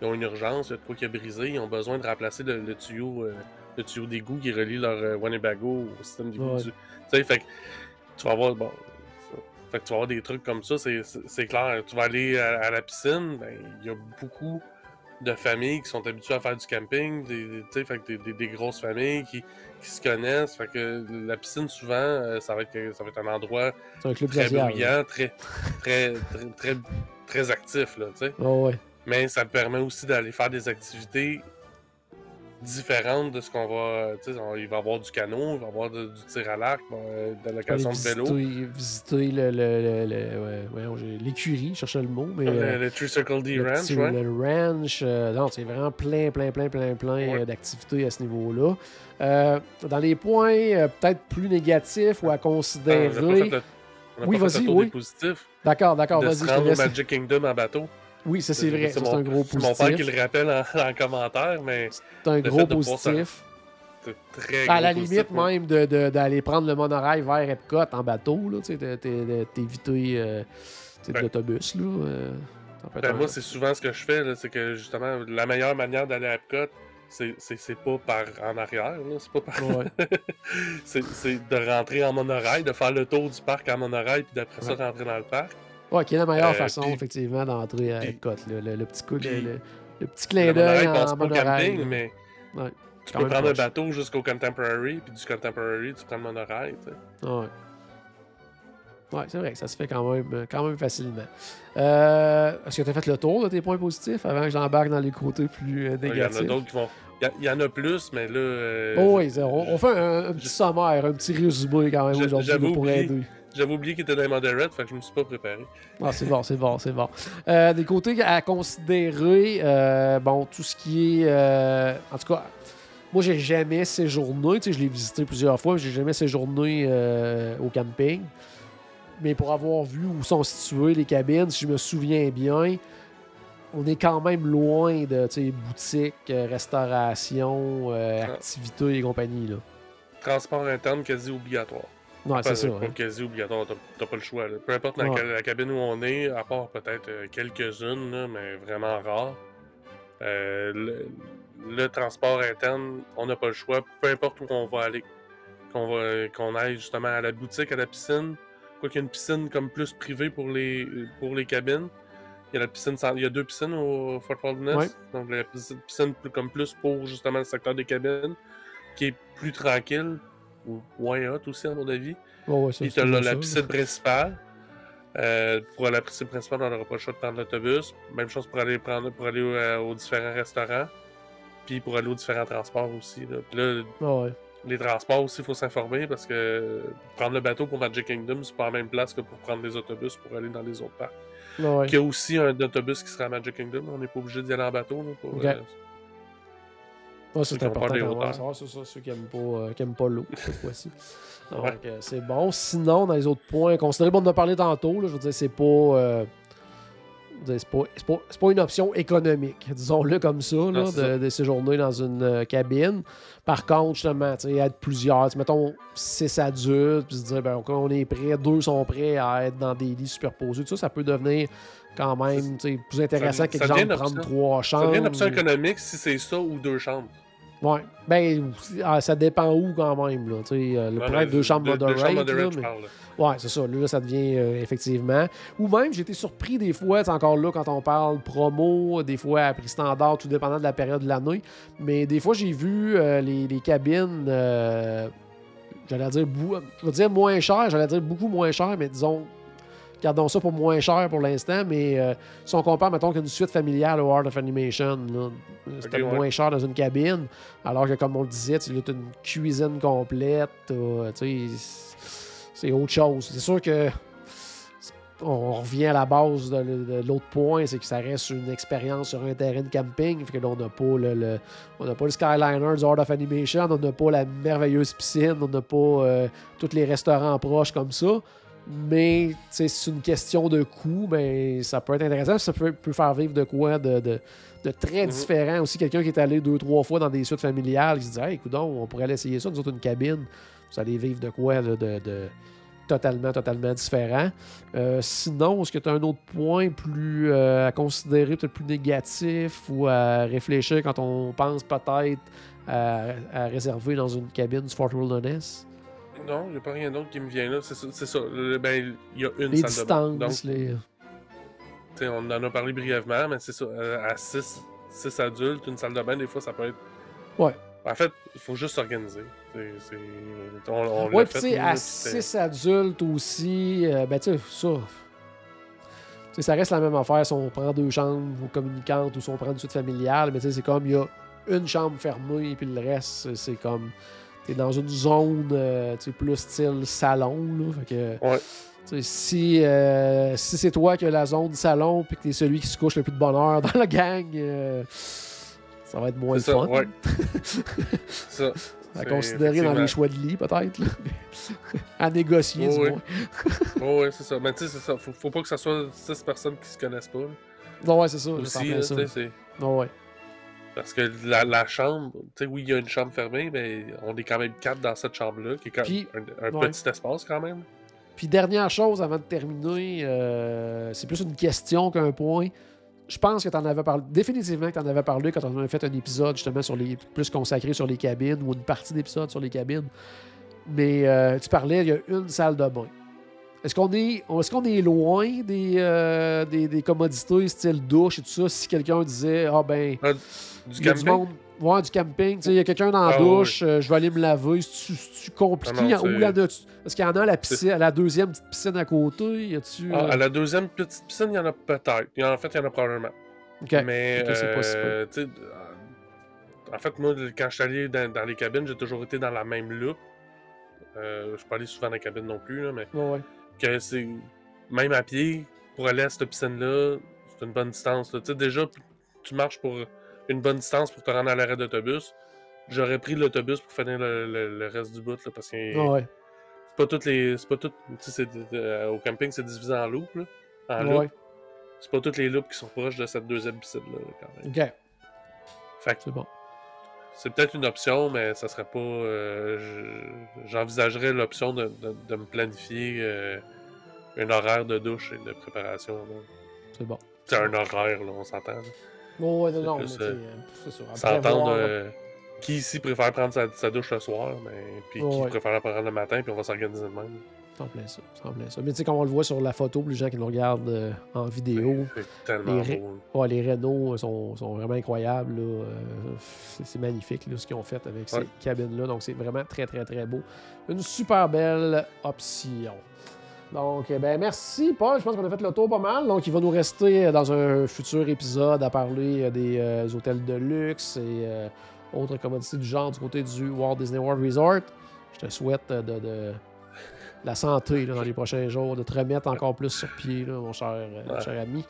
ils ont une urgence, il y a de quoi qui a brisé, ils ont besoin de remplacer le, le tuyau, euh, le tuyau d'égout qui relie leur euh, Winnebago au système d'égout. Ouais. du- Tu sais, fait que tu vas avoir, bon, fait que tu vas avoir des trucs comme ça, c'est- clair. Tu vas aller à, à la piscine, ben, il y a beaucoup de familles qui sont habituées à faire du camping, des, des- tu sais, fait que des, des- des grosses familles qui, qui se connaissent. Fait que la piscine, souvent, euh, ça, va être, ça va être un endroit un club très bruyant, très, très, très, très, très actif, là, tu sais. Ah ouais. Mais ça me permet aussi d'aller faire des activités différentes de ce qu'on va. On- il va y avoir du canot, il va y avoir de- du tir à l'arc, euh, de la location de vélo. visiter, visiter le, le, le- le- ouais, voyons, j'ai- l'écurie, je cherchais le mot, mais. euh, Le, le Tree Circle D le, Ranch, ouais. le ranch. euh, non, c'est vraiment plein, plein, plein, plein, plein Ouais. euh, d'activités à ce niveau-là. Euh, dans les points euh, peut-être plus négatifs ou à Ah, on n'a pas considérer. fait le- on n'a Oui, pas vas-y, oui. des positifs. D'accord, d'accord, vas-y, se rendre au. Magic Kingdom en bateau. Oui, ça c'est vrai, c'est mon- un gros C'est mon père qui positif. le rappelle en, en commentaire, mais C'est un gros de positif. c'est très À la gros limite positif, même de- de- d'aller prendre le monorail vers Epcot en bateau, de- de- de- t'éviter euh, de Ouais. l'autobus. Là, euh, Ben, moi, c'est souvent ce que je fais, c'est que justement, la meilleure manière d'aller à Epcot, c'est pas par en arrière, c'est pas par. Ouais. c'est de rentrer en monorail, de faire le tour du parc en monorail, puis d'après ça, rentrer dans le parc. Ouais, qui est la meilleure Euh, façon, puis- effectivement, d'entrer à Epcot. Le, le petit coup, puis- le, le petit clin d'œil en monorail. mais Ouais, tu peux prendre un proche. bateau jusqu'au Contemporary, puis du Contemporary, tu prends le monorail. Ouais. Ouais, c'est vrai que ça se fait quand même, euh, quand même facilement. Euh, Est-ce que tu as fait le tour de tes points positifs avant que j'embarque dans les côtés plus euh, Il y en a négatifs? d'autres qui vont. Il y en a plus, mais là. euh, Oh oui, on, on fait un, un petit sommaire, un petit résumé quand même aujourd'hui pour oublié. aider. J'avais oublié qu'il était dans les moderate, fait que je me suis pas préparé. Ah, c'est bon, c'est bon, c'est bon. Euh, des côtés à considérer, euh, bon, tout ce qui est. euh, en tout cas, moi, j'ai jamais séjourné. Tu sais, je l'ai visité plusieurs fois, mais j'ai jamais séjourné au camping. Mais pour avoir vu où sont situées les cabines, si je me souviens bien, on est quand même loin de boutiques, restauration, Ah. activités et compagnie. Là. Transport interne quasi obligatoire. Ouais, c'est ça. pas quasi obligatoire, t'as- pas le choix. là. Peu importe dans Ouais. quelle- la cabine où on est, à part peut-être euh, quelques-unes, mais vraiment rares. euh, le, le transport interne, on n'a pas le choix, peu importe où on va aller. Qu'on va- qu'on aille justement à la boutique, à la piscine, Quoi qu'il y a une piscine comme plus privée pour les, pour les cabines. Il y a la piscine, il y a deux piscines au Fort Wilderness. Ouais. Donc la piscine, piscine plus- comme plus pour justement le secteur des cabines, qui est plus tranquille, ou moins hot aussi à mon avis. Ouais, ouais, ça, Puis c'est t'as la, piscine principale. Euh, pour la piscine principale, on n'aura pas le choix de prendre l'autobus. Même chose pour aller prendre pour aller euh, aux différents restaurants. Puis pour aller aux différents transports aussi. Là, Puis là, Ah ouais. les transports aussi, il faut s'informer parce que prendre le bateau pour Magic Kingdom, c'est pas la même place que pour prendre les autobus pour aller dans les autres parcs. Ah ouais. Il y a aussi un autobus qui sera à Magic Kingdom. On n'est pas obligé d'y aller en bateau. Là, pour, Ok. euh, Ouais, c'est important savoir, C'est ça, ceux qui n'aiment pas, euh, qui aiment pas l'eau, cette fois-ci. Donc, Ouais. euh, c'est bon. Sinon, dans les autres points considérés, bon, on en a parlé tantôt, là, je veux dire, c'est pas. euh, c'est pas, c'est pas- c'est pas une option économique, disons-le comme ça, là, de, ça. de séjourner dans une euh, cabine. Par contre, justement, tu sais, être plusieurs, mettons 6 adultes, puis se dire, ben, on est prêt, deux sont prêts à être dans des lits superposés, tout ça, ça peut devenir quand même sais, plus intéressant Ça- que ça de prendre trois Ça chambres. devient une option économique si c'est ça ou deux chambres. Ouais. Ben, ah, ça dépend où quand même. Là. Euh, le être deux chambres deux moderate. Ouais, c'est ça. Là, ça devient euh, effectivement. Ou même, j'ai été surpris des fois, c'est encore là, quand on parle promo, des fois à prix standard, tout dépendant de la période de l'année. Mais des fois, j'ai vu euh, les, les cabines, j'allais dire, je moins cher, j'allais dire beaucoup moins cher, mais disons, gardons ça pour moins cher pour l'instant. Mais euh, si on compare, mettons, qu'une suite familiale au Art of Animation, c'était ouais. moins cher dans une cabine. Alors que, comme on le disait, tu as une cuisine complète, sais, c'est autre chose. C'est sûr que on revient à la base de, de l'autre point, c'est que ça reste une expérience sur un terrain de camping. Fait que là, on n'a pas le, le- on n'a pas le Skyliner du Art of Animation, on n'a pas la merveilleuse piscine, on n'a pas euh, tous les restaurants proches comme ça. Mais c'est une question de coût, ben, ça peut être intéressant. Ça peut, peut faire vivre de quoi de, de- de très Mhm. différent. Aussi, quelqu'un qui est allé deux, trois fois dans des suites familiales, qui se dit Hey, écoute, on pourrait aller essayer ça, nous autres, une cabine. Vous allez vivre de quoi là, de, de totalement, totalement différent. Euh, sinon, est-ce que tu as un autre point plus euh, à considérer, peut-être plus négatif ou à réfléchir quand on pense peut-être à, à réserver dans une cabine du Fort Wilderness? Non, il n'y a pas rien d'autre qui me vient là. C'est ça. c'est ça. Le- Ben, il y a une Les salle de bain. distances, Donc, les... tu sais, on en a parlé brièvement, mais c'est ça. euh, À 6 adultes, une salle de bain, des fois, ça peut être. Ouais. En fait, il faut juste s'organiser. On, on Ouais, puis à là, puis c'était- 6 adultes aussi, euh, ben tu sais, ça. ça reste la même affaire si on prend deux chambres communicantes ou si on prend une suite familiale, mais tu sais, c'est comme il y a une chambre fermée, puis le reste, c'est comme. T'es dans une zone euh, plus style salon, là. Fait que. Ouais. tu sais, Si, euh, si c'est toi qui as la zone salon puis que t'es celui qui se couche le plus de bonheur dans la gang, euh, ça va être moins fun. ouais. ça. À considérer dans les choix de lit, peut-être. à négocier, Oh, du oui. moins. Oh, ouais, c'est ça. Mais tu sais, c'est ça. Faut, faut pas que ça soit 6 personnes qui se connaissent pas. là. Non, ouais, c'est ça. Aussi, là, c'est. Non, ouais. Parce que la, la chambre, tu sais, oui, il y a une chambre fermée, mais on est quand même quatre dans cette chambre-là, qui est quand Puis, un, un ouais. petit espace quand même. Puis dernière chose avant de terminer, euh, c'est plus une question qu'un point. Je pense que tu en avais parlé, définitivement que tu en avais parlé quand on avait fait un épisode justement sur les plus consacré sur les cabines ou une partie d'épisode sur les cabines. Mais euh, tu parlais, il y a une salle de bain. Est-ce qu'on est, est, qu'on est loin des, euh, des, des commodités style douche et tout ça si quelqu'un disait Ah ben, Ah, du a du camping? monde? Ouais, du camping. Il y a quelqu'un dans la Ah, douche, euh, je vais aller me laver. C'est-tu compliqué? Ah non, Ou Est-ce qu'il y en a à la, piscine, à la deuxième petite piscine à côté? Y a-tu. Ah, euh, à la deuxième petite piscine, il y en a peut-être. En- fait, il y en a probablement. ok. Mais, c'est euh, euh, en fait, moi, quand je suis allé dans, dans les cabines, j'ai toujours été dans la même loupe. Euh, je suis pas allé souvent dans les cabines non plus, là, mais Ouais, ouais. Que c'est même à pied pour aller à cette piscine-là, c'est une bonne distance. là. Tu sais, déjà, tu marches pour une bonne distance pour te rendre à l'arrêt d'autobus. J'aurais pris l'autobus pour finir le, le- le reste du bout là, parce que Ah ouais. c'est pas toutes les. C'est pas toutes. Tu sais, c'est- euh, au camping, c'est divisé en loupes. Là, en. Ouais. C'est pas toutes les loupes qui sont proches de cette deuxième piscine-là, là, quand même. Ok, Fait que c'est bon. C'est peut-être une option, mais ça serait pas. euh, je- J'envisagerais l'option de, de- de me planifier euh, un horaire de douche et de préparation. C'est bon. C'est un horaire, là, on s'entend. là. Ouais, non, non, euh, c'est ça. à S'entendre. euh, qui ici préfère prendre sa, sa douche le soir, mais puis qui Ouais. préfère la prendre le matin, puis on va s'organiser de même. En plein ça. En plein ça. Mais tu sais, comme on le voit sur la photo, pour les gens qui nous regardent euh, en vidéo, C'est tellement Les beau. ouais, les Renault sont, sont vraiment incroyables. là. Euh, c'est magnifique là, ce qu'ils ont fait avec ces cabines-là. Donc, c'est vraiment très, très, très beau. Une super belle option. Donc, eh ben, merci, Paul. Je pense qu'on a fait le tour pas mal. Donc, il va nous rester euh, dans un futur épisode à parler euh, des euh, hôtels de luxe et euh, autres commodités du genre du côté du Walt Disney World Resort. Je te souhaite euh, de, de la santé là, dans les prochains jours, de te remettre encore plus sur pied, là, mon cher, euh, Ouais. cher ami.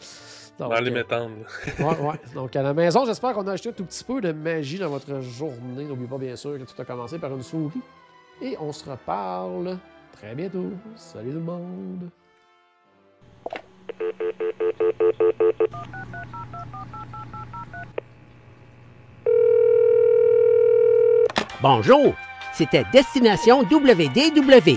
Donc, Dans les euh, méthanes. Ouais, ouais. Donc, à la maison, j'espère qu'on a acheté un tout petit peu de magie dans votre journée. N'oubliez pas, bien sûr, que tout a commencé par une souris. Et on se reparle très bientôt. Salut tout le monde. Bonjour, c'était Destination WDW.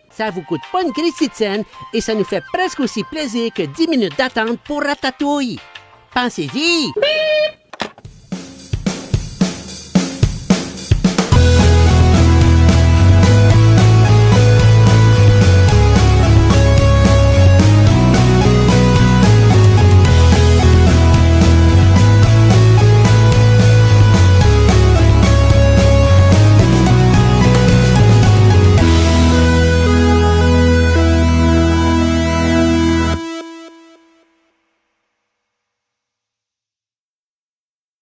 Ça vous coûte pas une de scène et ça nous fait presque aussi plaisir que 10 minutes d'attente pour Ratatouille. Pensez-y!